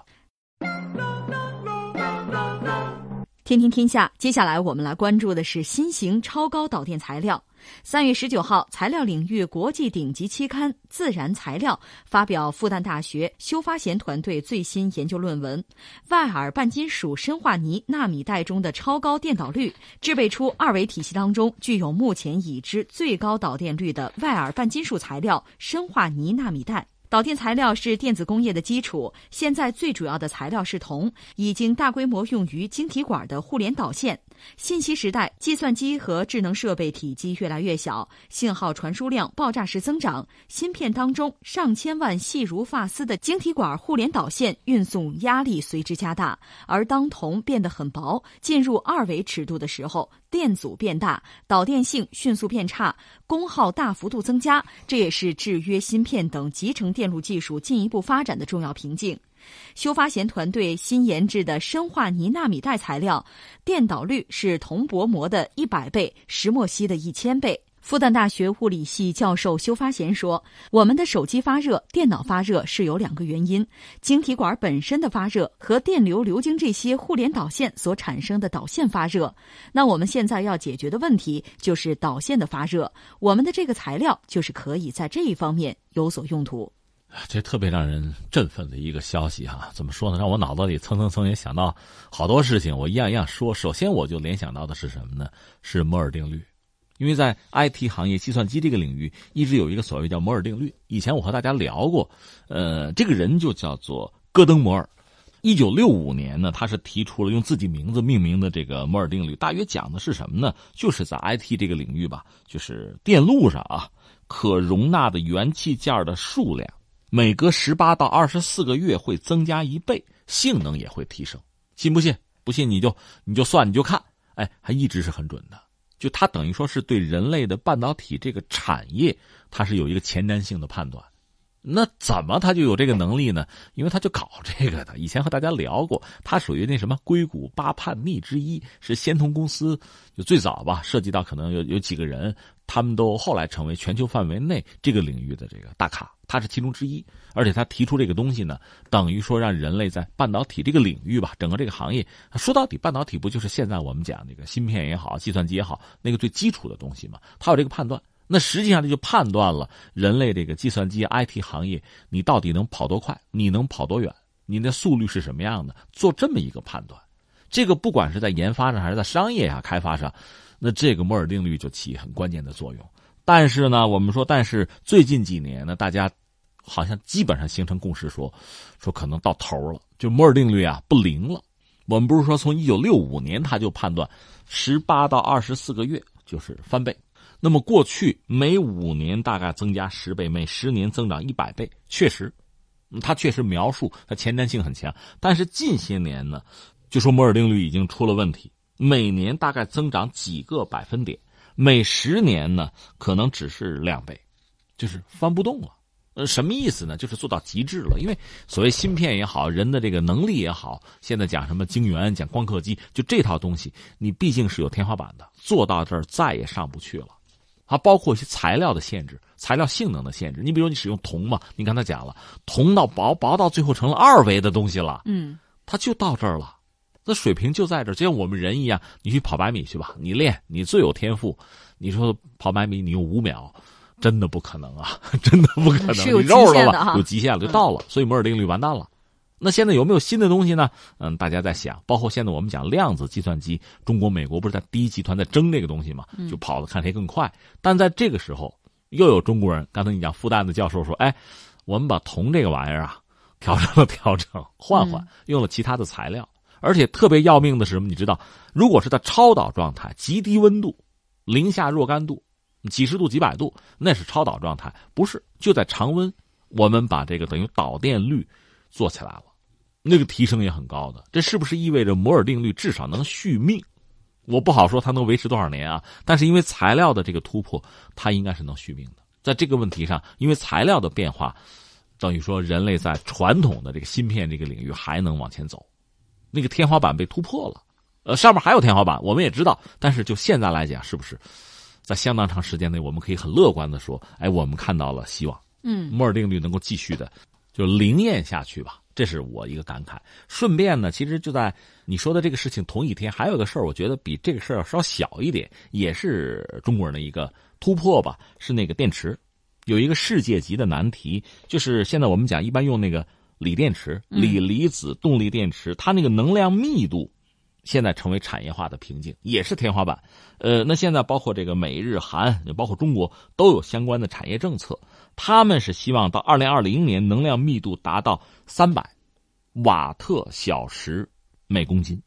天天天下，接下来我们来关注的是新型超高导电材料。三月十九号，材料领域国际顶级期刊《自然材料》发表复旦大学修发贤团队最新研究论文：外耳半金属砷化铌纳米带中的超高电导率，制备出二维体系当中具有目前已知最高导电率的外耳半金属材料砷化铌纳米带。导电材料是电子工业的基础，现在最主要的材料是铜，已经大规模用于晶体管的互联导线。信息时代，计算机和智能设备体积越来越小，信号传输量爆炸式增长，芯片当中上千万细如发丝的晶体管互联导线运送压力随之加大。而当铜变得很薄，进入二维尺度的时候，电阻变大，导电性迅速变差，功耗大幅度增加，这也是制约芯片等集成电路技术进一步发展的重要瓶颈。修发贤团队新研制的砷化铌纳米带材料，电导率是铜薄膜的一百倍，石墨烯的一千倍。复旦大学物理系教授修发贤说：“我们的手机发热、电脑发热是有两个原因，晶体管本身的发热和电流流经这些互联导线所产生的导线发热。那我们现在要解决的问题就是导线的发热，我们的这个材料就是可以在这一方面有所用途。”这特别让人振奋的一个消息哈，怎么说呢？让我脑子里蹭蹭蹭也想到好多事情，我一样一样说。首先，我就联想到的是什么呢？是摩尔定律，因为在 IT 行业、计算机这个领域，一直有一个所谓叫摩尔定律。以前我和大家聊过，呃，这个人就叫做戈登·摩尔。一九六五年呢，他是提出了用自己名字命名的这个摩尔定律，大约讲的是什么呢？就是在 IT 这个领域吧，就是电路上啊，可容纳的元器件的数量。每隔十八到二十四个月会增加一倍，性能也会提升。信不信？不信你就你就算你就看，哎，还一直是很准的。就它等于说是对人类的半导体这个产业，它是有一个前瞻性的判断。那怎么他就有这个能力呢？因为他就搞这个的。以前和大家聊过，他属于那什么硅谷八叛逆之一，是仙童公司就最早吧，涉及到可能有有几个人，他们都后来成为全球范围内这个领域的这个大咖，他是其中之一。而且他提出这个东西呢，等于说让人类在半导体这个领域吧，整个这个行业，说到底，半导体不就是现在我们讲那个芯片也好，计算机也好，那个最基础的东西嘛？他有这个判断。那实际上这就判断了人类这个计算机 IT 行业，你到底能跑多快，你能跑多远，你的速率是什么样的？做这么一个判断，这个不管是在研发上还是在商业啊开发上，那这个摩尔定律就起很关键的作用。但是呢，我们说，但是最近几年呢，大家好像基本上形成共识，说说可能到头了，就摩尔定律啊不灵了。我们不是说从一九六五年他就判断，十八到二十四个月就是翻倍。那么过去每五年大概增加十倍，每十年增长一百倍，确实，他确实描述它前瞻性很强。但是近些年呢，就说摩尔定律已经出了问题，每年大概增长几个百分点，每十年呢可能只是两倍，就是翻不动了。呃，什么意思呢？就是做到极致了。因为所谓芯片也好，人的这个能力也好，现在讲什么晶圆、讲光刻机，就这套东西，你毕竟是有天花板的，做到这儿再也上不去了。还包括一些材料的限制、材料性能的限制。你比如你使用铜嘛，你刚才讲了，铜到薄薄到最后成了二维的东西了，嗯，它就到这儿了。那水平就在这儿，就像我们人一样，你去跑百米去吧，你练，你最有天赋，你说跑百米你用五秒。真的不可能啊！真的不可能，是有极限的有极限了，就到了。所以摩尔定律完蛋了。那现在有没有新的东西呢？嗯，大家在想，包括现在我们讲量子计算机，中国、美国不是在第一集团在争这个东西嘛？就跑的看谁更快。但在这个时候，又有中国人，刚才你讲复旦的教授说：“哎，我们把铜这个玩意儿啊，调整了调整，换换，用了其他的材料。而且特别要命的是什么？你知道，如果是在超导状态，极低温度，零下若干度。”几十度、几百度，那是超导状态，不是就在常温，我们把这个等于导电率做起来了，那个提升也很高的。这是不是意味着摩尔定律至少能续命？我不好说它能维持多少年啊。但是因为材料的这个突破，它应该是能续命的。在这个问题上，因为材料的变化，等于说人类在传统的这个芯片这个领域还能往前走，那个天花板被突破了。呃，上面还有天花板，我们也知道。但是就现在来讲，是不是？在相当长时间内，我们可以很乐观的说，哎，我们看到了希望。嗯，摩尔定律能够继续的就灵验下去吧，这是我一个感慨。顺便呢，其实就在你说的这个事情同一天，还有个事儿，我觉得比这个事儿要稍小一点，也是中国人的一个突破吧，是那个电池，有一个世界级的难题，就是现在我们讲一般用那个锂电池、锂离子动力电池，它那个能量密度。现在成为产业化的瓶颈，也是天花板。呃，那现在包括这个美日韩，包括中国都有相关的产业政策。他们是希望到二零二零年能量密度达到三百瓦特小时每公斤，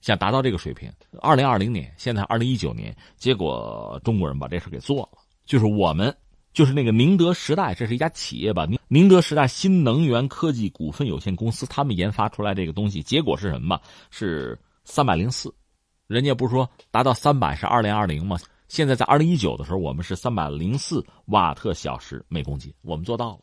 想达到这个水平。二零二零年，现在二零一九年，结果中国人把这事给做了，就是我们，就是那个宁德时代，这是一家企业吧？宁宁德时代新能源科技股份有限公司，他们研发出来这个东西，结果是什么？是。三百零四，人家不是说达到三百是二零二零吗？现在在二零一九的时候，我们是三百零四瓦特小时每公斤，我们做到了，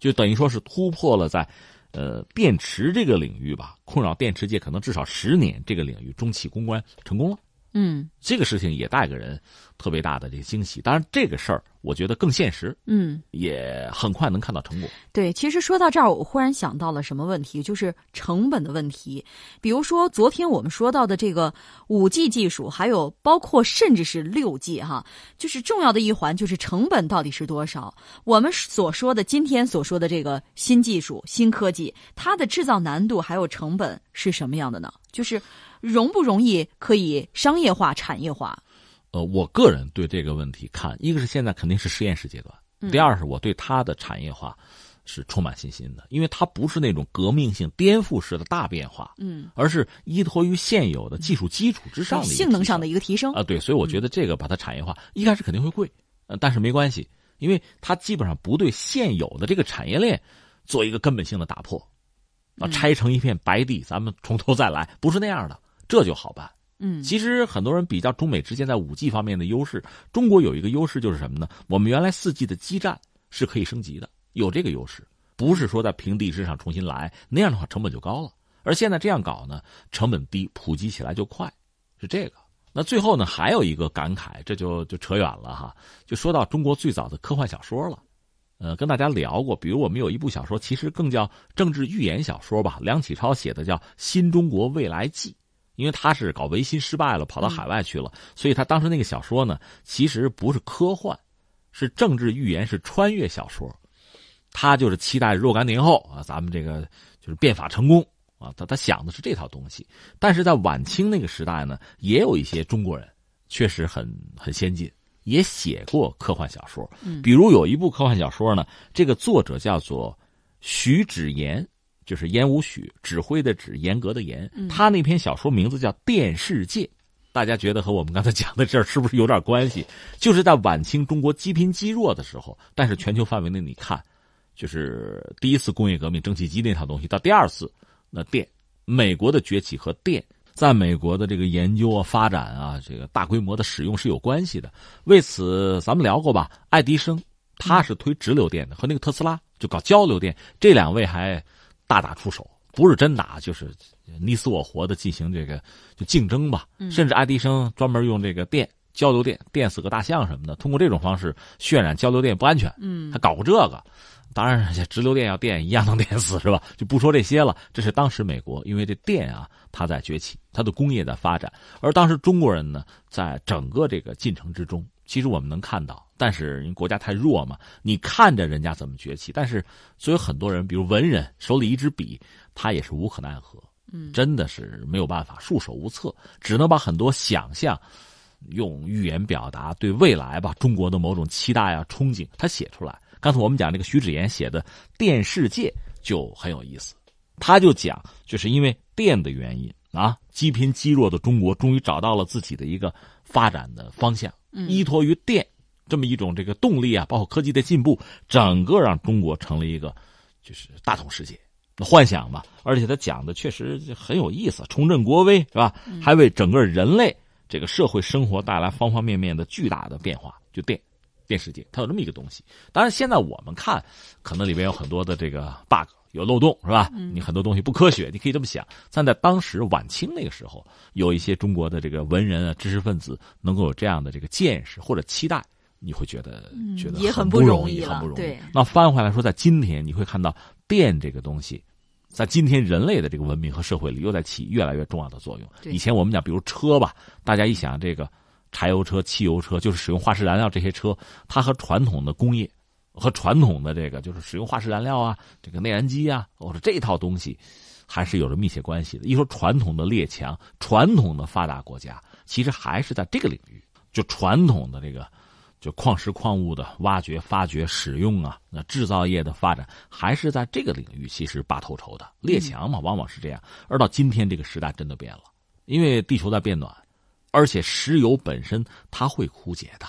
就等于说是突破了在，呃，电池这个领域吧，困扰电池界可能至少十年这个领域中期攻关成功了。嗯，这个事情也带给人特别大的这个惊喜。当然，这个事儿我觉得更现实，嗯，也很快能看到成果。对，其实说到这儿，我忽然想到了什么问题，就是成本的问题。比如说昨天我们说到的这个五 G 技术，还有包括甚至是六 G 哈，就是重要的一环，就是成本到底是多少？我们所说的今天所说的这个新技术、新科技，它的制造难度还有成本是什么样的呢？就是。容不容易可以商业化、产业化？呃，我个人对这个问题看，一个是现在肯定是实验室阶段，第二是我对它的产业化是充满信心的，因为它不是那种革命性、颠覆式的大变化，嗯，而是依托于现有的技术基础之上的性能上的一个提升啊。对，所以我觉得这个把它产业化，一开始肯定会贵，呃，但是没关系，因为它基本上不对现有的这个产业链做一个根本性的打破，啊，拆成一片白地，咱们从头再来，不是那样的。这就好办，嗯，其实很多人比较中美之间在五 G 方面的优势，中国有一个优势就是什么呢？我们原来四 G 的基站是可以升级的，有这个优势，不是说在平地之上重新来，那样的话成本就高了。而现在这样搞呢，成本低，普及起来就快，是这个。那最后呢，还有一个感慨，这就就扯远了哈，就说到中国最早的科幻小说了，呃，跟大家聊过，比如我们有一部小说，其实更叫政治寓言小说吧，梁启超写的叫《新中国未来记》。因为他是搞维新失败了，跑到海外去了，所以他当时那个小说呢，其实不是科幻，是政治预言，是穿越小说。他就是期待若干年后啊，咱们这个就是变法成功啊，他他想的是这套东西。但是在晚清那个时代呢，也有一些中国人确实很很先进，也写过科幻小说。比如有一部科幻小说呢，这个作者叫做徐芷言。就是严无许指挥的指严格的严，他那篇小说名字叫《电视界》，大家觉得和我们刚才讲的这儿是不是有点关系？就是在晚清中国积贫积弱的时候，但是全球范围内你看，就是第一次工业革命蒸汽机那套东西，到第二次那电，美国的崛起和电在美国的这个研究啊、发展啊，这个大规模的使用是有关系的。为此，咱们聊过吧？爱迪生他是推直流电的，和那个特斯拉就搞交流电，这两位还大打出手，不是真打，就是你死我活的进行这个就竞争吧。甚至爱迪生专门用这个电交流电电死个大象什么的，通过这种方式渲染交流电不安全。嗯，他搞过这个。当然，直流电要电一样能电死是吧？就不说这些了。这是当时美国，因为这电啊，它在崛起，它的工业在发展。而当时中国人呢，在整个这个进程之中，其实我们能看到，但是因为国家太弱嘛，你看着人家怎么崛起，但是所以很多人，比如文人手里一支笔，他也是无可奈何，嗯，真的是没有办法，束手无策，只能把很多想象，用语言表达对未来吧，中国的某种期待啊、憧憬，他写出来。刚才我们讲这个徐志岩写的《电世界》就很有意思，他就讲，就是因为电的原因啊，积贫积弱的中国终于找到了自己的一个发展的方向，依托于电这么一种这个动力啊，包括科技的进步，整个让中国成了一个就是大同世界幻想吧。而且他讲的确实很有意思，重振国威是吧？还为整个人类这个社会生活带来方方面面的巨大的变化，就电。电世界，它有这么一个东西。当然，现在我们看，可能里面有很多的这个 bug，有漏洞，是吧？你很多东西不科学，你可以这么想。但在当时晚清那个时候，有一些中国的这个文人啊、知识分子能够有这样的这个见识或者期待，你会觉得觉得也很不容易很不容易。那翻回来说，在今天你会看到电这个东西，在今天人类的这个文明和社会里，又在起越来越重要的作用。以前我们讲，比如车吧，大家一想这个。柴油车、汽油车就是使用化石燃料，这些车它和传统的工业和传统的这个就是使用化石燃料啊，这个内燃机啊，或者这套东西，还是有着密切关系的。一说传统的列强、传统的发达国家，其实还是在这个领域，就传统的这个就矿石矿物的挖掘、发掘、使用啊，那制造业的发展还是在这个领域，其实拔头筹的列强嘛，往往是这样。而到今天这个时代真的变了，因为地球在变暖。而且石油本身它会枯竭的，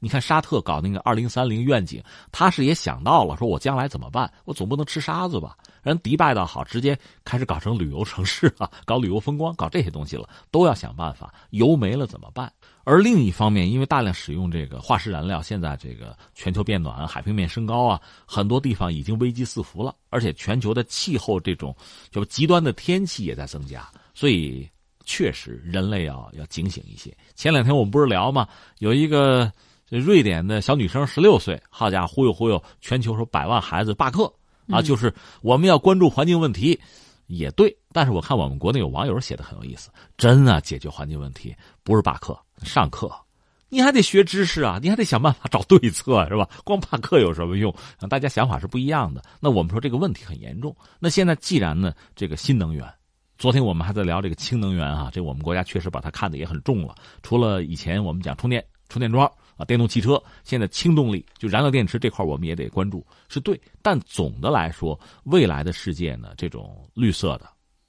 你看沙特搞那个二零三零愿景，他是也想到了，说我将来怎么办？我总不能吃沙子吧？人迪拜倒好，直接开始搞成旅游城市啊，搞旅游风光，搞这些东西了，都要想办法。油没了怎么办？而另一方面，因为大量使用这个化石燃料，现在这个全球变暖，海平面升高啊，很多地方已经危机四伏了，而且全球的气候这种就极端的天气也在增加，所以。确实，人类要要警醒一些。前两天我们不是聊吗？有一个瑞典的小女生，十六岁，好家伙，忽悠忽悠全球说百万孩子罢课啊！就是我们要关注环境问题，也对。但是我看我们国内有网友写的很有意思，真啊，解决环境问题不是罢课，上课，你还得学知识啊，你还得想办法找对策，是吧？光罢课有什么用？大家想法是不一样的。那我们说这个问题很严重。那现在既然呢，这个新能源。昨天我们还在聊这个氢能源啊，这我们国家确实把它看得也很重了。除了以前我们讲充电充电桩啊，电动汽车，现在氢动力就燃料电池这块我们也得关注，是对。但总的来说，未来的世界呢，这种绿色的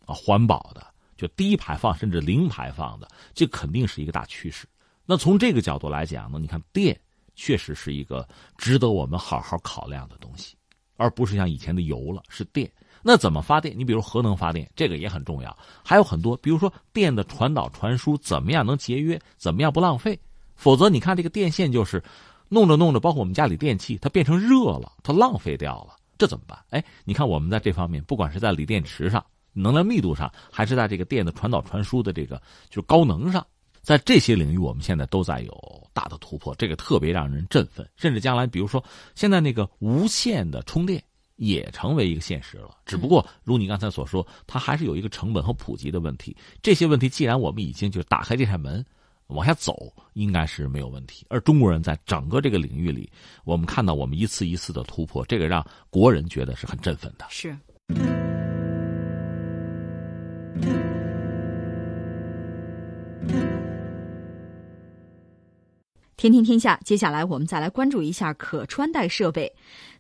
啊、环保的，就低排放甚至零排放的，这肯定是一个大趋势。那从这个角度来讲呢，你看电确实是一个值得我们好好考量的东西，而不是像以前的油了，是电。那怎么发电？你比如核能发电，这个也很重要。还有很多，比如说电的传导传输，怎么样能节约？怎么样不浪费？否则你看这个电线就是弄着弄着，包括我们家里电器，它变成热了，它浪费掉了，这怎么办？哎，你看我们在这方面，不管是在锂电池上、能量密度上，还是在这个电的传导传输的这个就是高能上，在这些领域，我们现在都在有大的突破，这个特别让人振奋。甚至将来，比如说现在那个无线的充电。也成为一个现实了，只不过如你刚才所说，它还是有一个成本和普及的问题。这些问题既然我们已经就打开这扇门，往下走，应该是没有问题。而中国人在整个这个领域里，我们看到我们一次一次的突破，这个让国人觉得是很振奋的。是。天天天下，接下来我们再来关注一下可穿戴设备。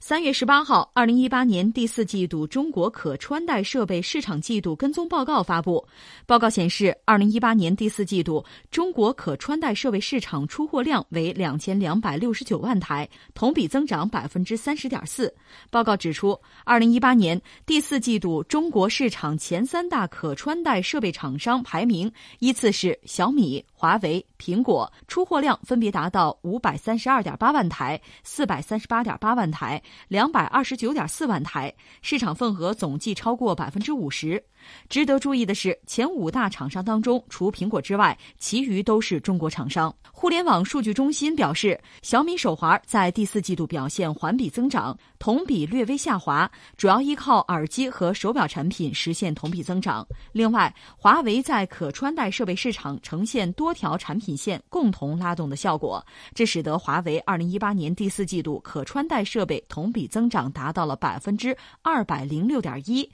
三月十八号，二零一八年第四季度中国可穿戴设备市场季度跟踪报告发布。报告显示，二零一八年第四季度中国可穿戴设备市场出货量为两千两百六十九万台，同比增长百分之三十点四。报告指出，二零一八年第四季度中国市场前三大可穿戴设备厂商排名依次是小米、华为、苹果，出货量分别达到五百三十二点八万台、四百三十八点八万台。两百二十九点四万台，市场份额总计超过百分之五十。值得注意的是，前五大厂商当中，除苹果之外，其余都是中国厂商。互联网数据中心表示，小米手环在第四季度表现环比增长，同比略微下滑，主要依靠耳机和手表产品实现同比增长。另外，华为在可穿戴设备市场呈现多条产品线共同拉动的效果，这使得华为二零一八年第四季度可穿戴设备同比增长达到了百分之二百零六点一，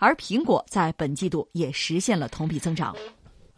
而苹果在本季度也实现了同比增长。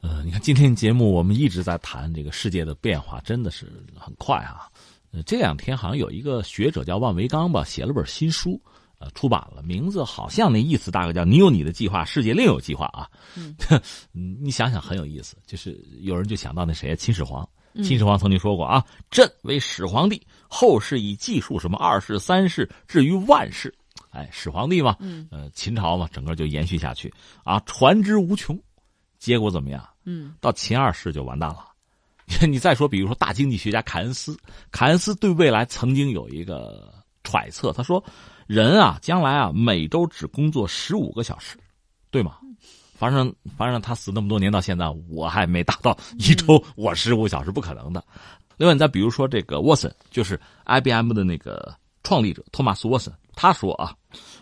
呃，你看今天节目我们一直在谈这个世界的变化，真的是很快啊。呃，这两天好像有一个学者叫万维刚吧，写了本新书，呃，出版了，名字好像那意思大概叫“你有你的计划，世界另有计划”啊。嗯，你想想很有意思，就是有人就想到那谁秦始皇，秦始皇曾经说过啊：“朕为始皇帝，后世以计数什么二世、三世，至于万世。”哎，始皇帝嘛，嗯，呃，秦朝嘛，整个就延续下去啊，传之无穷。结果怎么样？嗯，到秦二世就完蛋了。你再说，比如说大经济学家凯恩斯，凯恩斯对未来曾经有一个揣测，他说：“人啊，将来啊，每周只工作十五个小时，对吗？反正反正他死那么多年到现在，我还没达到一周我十五小时，不可能的。另外，你再比如说这个沃森，就是 IBM 的那个创立者托马斯沃森，他说啊，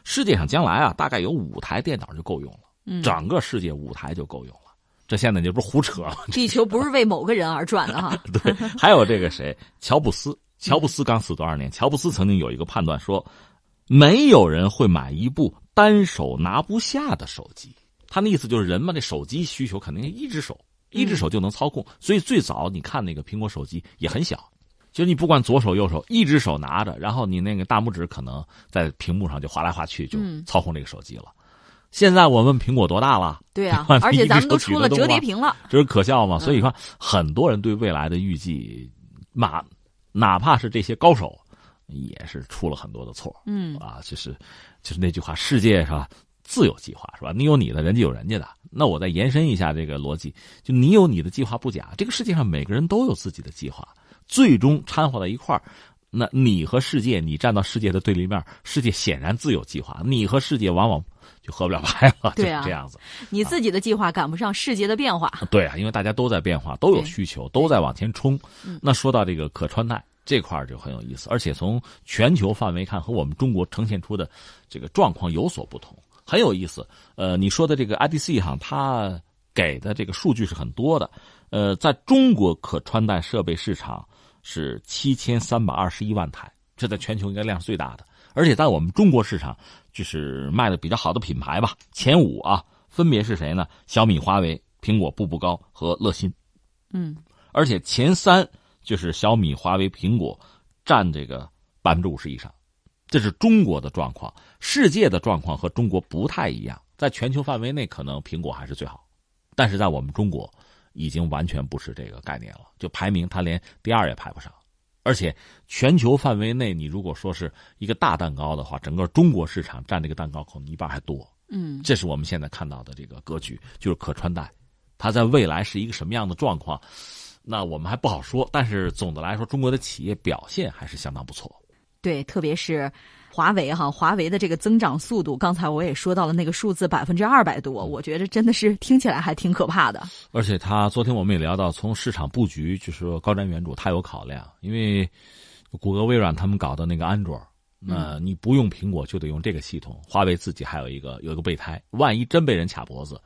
世界上将来啊，大概有五台电脑就够用了，嗯整个世界五台就够用了。”这现在你不是胡扯了。地球不是为某个人而转的哈。对，还有这个谁，乔布斯。乔布斯刚死多少年？乔布斯曾经有一个判断说，没有人会买一部单手拿不下的手机。他那意思就是人嘛，这手机需求肯定一只手，一只手就能操控。所以最早你看那个苹果手机也很小，就是你不管左手右手，一只手拿着，然后你那个大拇指可能在屏幕上就划来划去，就操控这个手机了。现在我问苹果多大了？对啊，而且咱们都出了折叠屏了，这是可笑嘛？所以你看，很多人对未来的预计，哪哪怕是这些高手，也是出了很多的错。嗯啊，就是就是那句话，世界上自有计划，是吧？你有你的，人家有人家的。那我再延伸一下这个逻辑，就你有你的计划不假，这个世界上每个人都有自己的计划，最终掺和到一块儿。那你和世界，你站到世界的对立面，世界显然自有计划，你和世界往往就合不了拍了，对啊，这样子。你自己的计划赶不上世界的变化，对啊，因为大家都在变化，都有需求，都在往前冲。那说到这个可穿戴这块就很有意思，而且从全球范围看，和我们中国呈现出的这个状况有所不同，很有意思。呃，你说的这个 IDC 哈，它给的这个数据是很多的。呃，在中国可穿戴设备市场。是七千三百二十一万台，这在全球应该量是最大的。而且在我们中国市场，就是卖的比较好的品牌吧，前五啊，分别是谁呢？小米、华为、苹果、步步高和乐心。嗯，而且前三就是小米、华为、苹果，占这个百分之五十以上。这是中国的状况，世界的状况和中国不太一样。在全球范围内，可能苹果还是最好，但是在我们中国。已经完全不是这个概念了，就排名它连第二也排不上，而且全球范围内，你如果说是一个大蛋糕的话，整个中国市场占这个蛋糕可能一半还多。嗯，这是我们现在看到的这个格局，就是可穿戴，它在未来是一个什么样的状况，那我们还不好说。但是总的来说，中国的企业表现还是相当不错。对，特别是。华为哈，华为的这个增长速度，刚才我也说到了那个数字百分之二百多，我觉得真的是听起来还挺可怕的。而且他昨天我们也聊到，从市场布局就是说高瞻远瞩，他有考量。因为谷歌、微软他们搞的那个安卓，那你不用苹果就得用这个系统。华为自己还有一个有一个备胎，万一真被人卡脖子，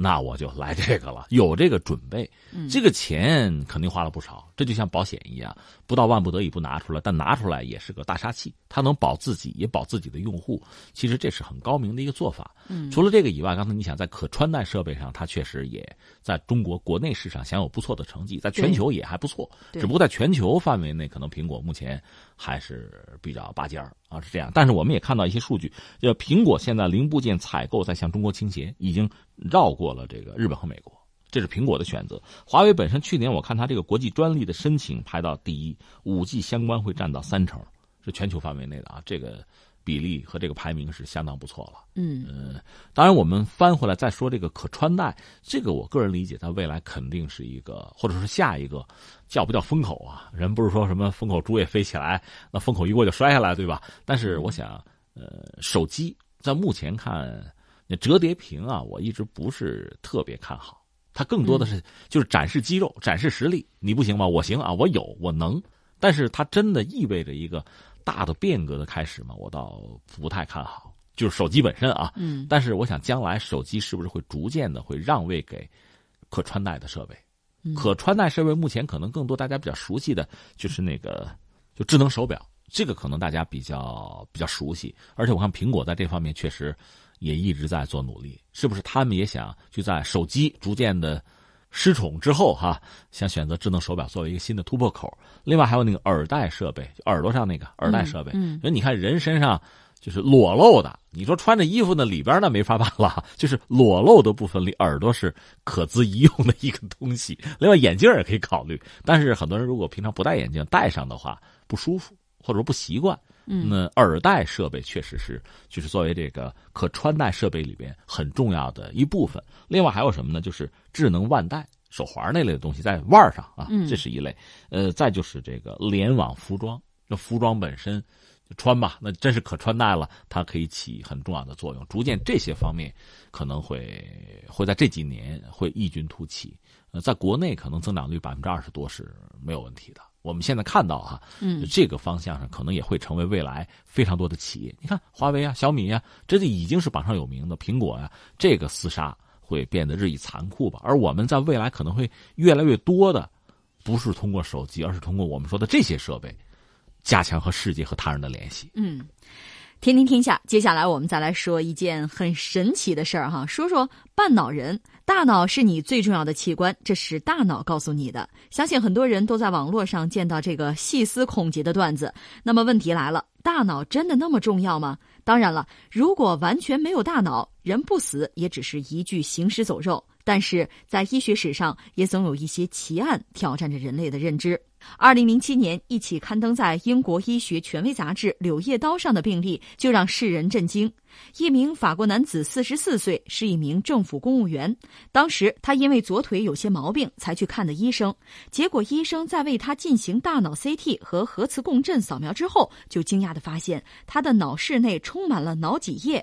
那我就来这个了，有这个准备。这个钱肯定花了不少，这就像保险一样，不到万不得已不拿出来，但拿出来也是个大杀器。它能保自己，也保自己的用户。其实这是很高明的一个做法。嗯，除了这个以外，刚才你想在可穿戴设备上，它确实也在中国国内市场享有不错的成绩，在全球也还不错。只不过在全球范围内，可能苹果目前还是比较拔尖儿啊，是这样。但是我们也看到一些数据，就苹果现在零部件采购在向中国倾斜，已经绕过了这个日本和美国。这是苹果的选择。华为本身去年我看它这个国际专利的申请排到第一，五 G 相关会占到三成，是全球范围内的啊，这个比例和这个排名是相当不错了。嗯呃，当然我们翻回来再说这个可穿戴，这个我个人理解，它未来肯定是一个，或者说下一个叫不叫风口啊？人不是说什么风口猪也飞起来，那风口一过就摔下来，对吧？但是我想，呃，手机在目前看，那折叠屏啊，我一直不是特别看好。它更多的是就是展示肌肉、展示实力，你不行吗？我行啊，我有，我能。但是它真的意味着一个大的变革的开始吗？我倒不太看好。就是手机本身啊，嗯，但是我想将来手机是不是会逐渐的会让位给可穿戴的设备？可穿戴设备目前可能更多大家比较熟悉的就是那个就智能手表，这个可能大家比较比较熟悉。而且我看苹果在这方面确实。也一直在做努力，是不是？他们也想就在手机逐渐的失宠之后，哈，想选择智能手表作为一个新的突破口。另外还有那个耳戴设备，耳朵上那个耳戴设备。嗯，因为你看人身上就是裸露的，你说穿着衣服呢，里边呢没法办了，就是裸露的部分里，耳朵是可资一用的一个东西。另外眼镜也可以考虑，但是很多人如果平常不戴眼镜，戴上的话不舒服，或者说不习惯。那耳戴设备确实是，就是作为这个可穿戴设备里边很重要的一部分。另外还有什么呢？就是智能腕带、手环那类的东西在腕上啊，这是一类。呃，再就是这个联网服装，那服装本身穿吧，那真是可穿戴了，它可以起很重要的作用。逐渐这些方面可能会会在这几年会异军突起。呃，在国内可能增长率百分之二十多是没有问题的。我们现在看到哈，嗯，这个方向上可能也会成为未来非常多的企业。你看华为啊、小米啊，这就已经是榜上有名的。苹果啊，这个厮杀会变得日益残酷吧？而我们在未来可能会越来越多的，不是通过手机，而是通过我们说的这些设备，加强和世界和他人的联系。嗯。天天天下，接下来我们再来说一件很神奇的事儿哈，说说半脑人。大脑是你最重要的器官，这是大脑告诉你的。相信很多人都在网络上见到这个细思恐极的段子。那么问题来了，大脑真的那么重要吗？当然了，如果完全没有大脑，人不死也只是一具行尸走肉。但是在医学史上，也总有一些奇案挑战着人类的认知。二零零七年，一起刊登在英国医学权威杂志《柳叶刀》上的病例就让世人震惊。一名法国男子，四十四岁，是一名政府公务员。当时他因为左腿有些毛病，才去看的医生。结果医生在为他进行大脑 CT 和核磁共振扫描之后，就惊讶地发现他的脑室内充满了脑脊液。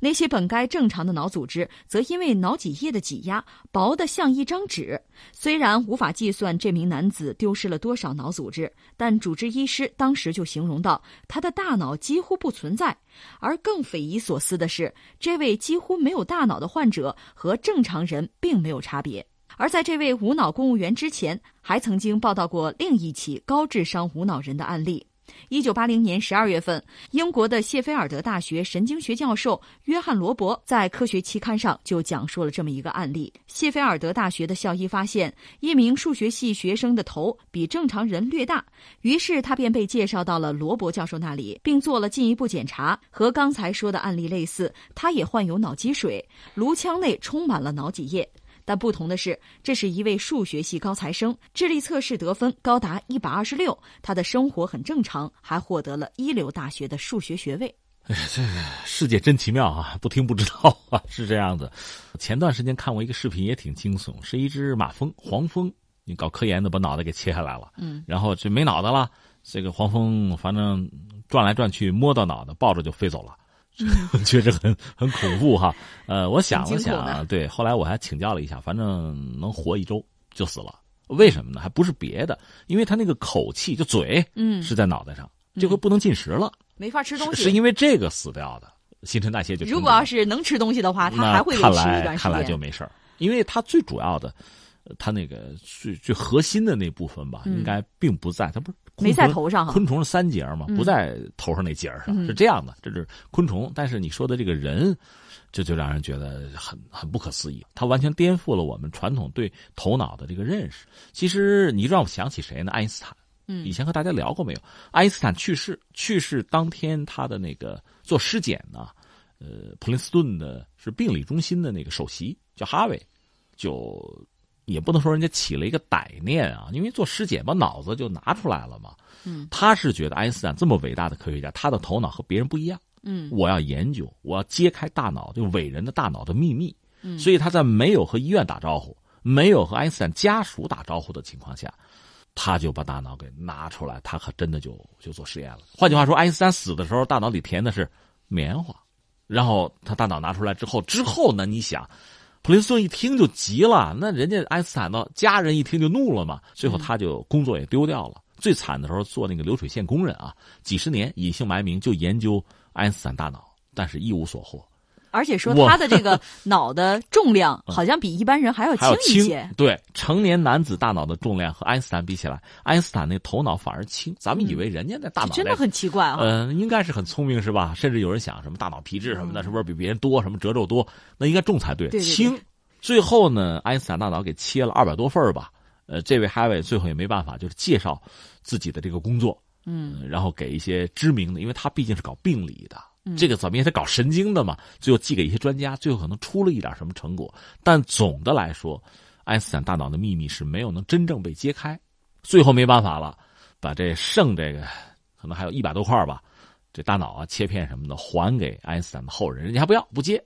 那些本该正常的脑组织，则因为脑脊液的挤压，薄得像一张纸。虽然无法计算这名男子丢失了多少脑组织，但主治医师当时就形容到，他的大脑几乎不存在。而更匪夷所思的是，这位几乎没有大脑的患者和正常人并没有差别。而在这位无脑公务员之前，还曾经报道过另一起高智商无脑人的案例。一九八零年十二月份，英国的谢菲尔德大学神经学教授约翰·罗伯在科学期刊上就讲述了这么一个案例：谢菲尔德大学的校医发现一名数学系学生的头比正常人略大，于是他便被介绍到了罗伯教授那里，并做了进一步检查。和刚才说的案例类似，他也患有脑积水，颅腔内充满了脑脊液。但不同的是，这是一位数学系高材生，智力测试得分高达一百二十六，他的生活很正常，还获得了一流大学的数学学位。哎，这个世界真奇妙啊！不听不知道啊，是这样子。前段时间看过一个视频，也挺惊悚，是一只马蜂，黄蜂，你搞科研的把脑袋给切下来了，嗯，然后就没脑袋了，这个黄蜂反正转来转去，摸到脑袋，抱着就飞走了。确实很很恐怖哈，呃，我想了想，对，后来我还请教了一下，反正能活一周就死了，为什么呢？还不是别的，因为他那个口气就嘴，嗯，是在脑袋上，这回不能进食了，没法吃东西，是因为这个死掉的，新陈代谢就。如果要是能吃东西的话，他还会看来看来就没事儿，因为他最主要的，他那个最最核心的那部分吧，应该并不在，他不是。没在头上哈。昆虫是三节嘛，嗯不在头上那节上，嗯是这样的。这是昆虫，但是你说的这个人，这就让人觉得很很不可思议。他完全颠覆了我们传统对头脑的这个认识。其实你让我想起谁呢？爱因斯坦。嗯以前和大家聊过没有？爱因斯坦去世，去世当天他的那个做尸检呢，呃，普林斯顿的是病理中心的那个首席叫哈维，就也不能说人家起了一个歹念啊，因为做尸检把脑子就拿出来了嘛。嗯，他是觉得爱因斯坦这么伟大的科学家，他的头脑和别人不一样。嗯我要研究，我要揭开大脑就伟人的大脑的秘密。嗯所以他在没有和医院打招呼，没有和爱因斯坦家属打招呼的情况下，他就把大脑给拿出来，他可真的就就做实验了。换句话说，爱因斯坦死的时候，大脑里填的是棉花，然后他大脑拿出来之后，之后呢，你想，普林斯顿一听就急了，那人家爱因斯坦的家人一听就怒了嘛，最后他就工作也丢掉了。最惨的时候做那个流水线工人啊，几十年隐姓埋名就研究爱因斯坦大脑，但是一无所获。而且说他的这个 脑的重量好像比一般人还要轻轻一些。对，成年男子大脑的重量和爱因斯坦比起来，爱因斯坦那头脑反而轻。咱们以为人家那大脑袋真的很奇怪啊！嗯、应该是很聪明是吧？甚至有人想什么大脑皮质什么的，是不是比别人多？什么褶皱多？那应该重才对，对对对轻。最后呢，爱因斯坦大脑给切了二百多份儿吧。呃，这位哈维最后也没办法，就是介绍自己的这个工作，嗯呃然后给一些知名的，因为他毕竟是搞病理的，嗯这个怎么也得搞神经的嘛，最后寄给一些专家，最后可能出了一点什么成果，但总的来说，爱因斯坦大脑的秘密是没有能真正被揭开，最后没办法了，把这剩这个可能还有一百多块吧，这大脑啊切片什么的还给爱因斯坦的后人，人家还不要不接，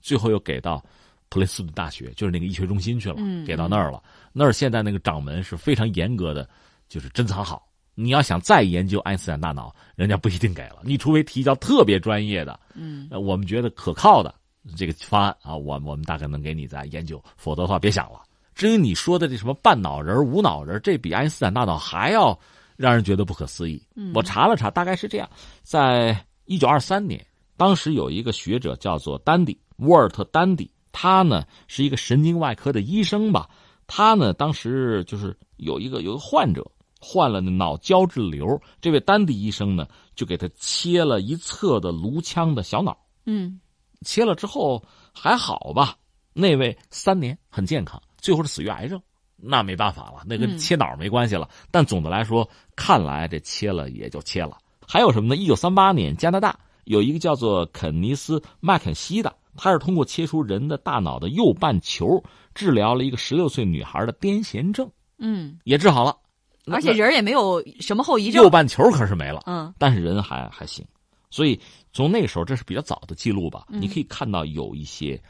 最后又给到普林斯顿大学，就是那个医学中心去了，嗯给到那儿了。那儿现在那个掌门是非常严格的，就是珍藏好。你要想再研究爱因斯坦大脑，人家不一定给了，你除非提交特别专业的，嗯呃，我们觉得可靠的这个方案啊，我我们大概能给你再研究，否则的话别想了。至于你说的这什么半脑人、无脑人，这比爱因斯坦大脑还要让人觉得不可思议。嗯我查了查，大概是这样：在一九二三年，当时有一个学者叫做丹迪沃尔特丹迪，他呢是一个神经外科的医生吧。他呢当时就是有一个有一个患者患了脑胶质瘤，这位丹迪医生呢就给他切了一侧的颅腔的小脑。嗯切了之后还好吧，那位三年很健康，最后是死于癌症，那没办法了，那跟嗯切脑没关系了。但总的来说，看来这切了也就切了。还有什么呢？一九三八年，加拿大有一个叫做肯尼斯麦肯锡的，他是通过切除人的大脑的右半球，治疗了一个十六岁女孩的癫痫症，嗯，也治好了。而且人也没有什么后遗症右。半球可是没了。嗯但是人还还行，所以从那个时候，这是比较早的记录吧？嗯你可以看到有一些，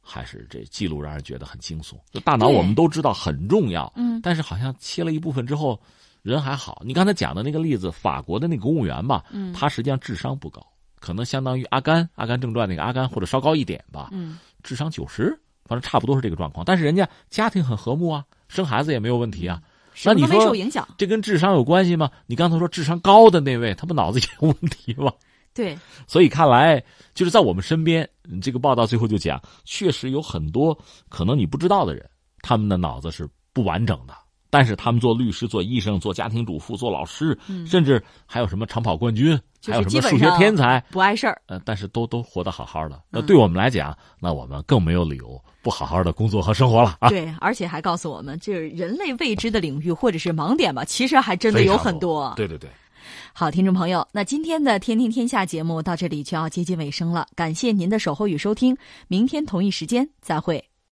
还是这记录让人觉得很惊悚。就大脑我们都知道很重要，嗯但是好像切了一部分之后，人还好。你刚才讲的那个例子，法国的那个公务员吧，嗯他实际上智商不高，可能相当于阿甘《阿甘正传》那个阿甘或者稍高一点吧，嗯智商九十，反正差不多是这个状况。但是人家家庭很和睦啊，生孩子也没有问题啊。那你说受影响。这跟智商有关系吗？你刚才说智商高的那位，他不脑子也有问题吗？对，所以看来，就是在我们身边，嗯这个报道最后就讲，确实有很多可能你不知道的人，他们的脑子是不完整的。但是他们做律师、做医生、做家庭主妇、做老师，嗯甚至还有什么长跑冠军，就是还有什么数学天才，不碍事儿。呃，但是都都活得好好的。那嗯对我们来讲，那我们更没有理由不好好的工作和生活了啊！对，而且还告诉我们，这人类未知的领域或者是盲点吧，其实还真的有很多。对对对。好，听众朋友，那今天的《天天天下》节目到这里就要接近尾声了，感谢您的守候与收听，明天同一时间再会。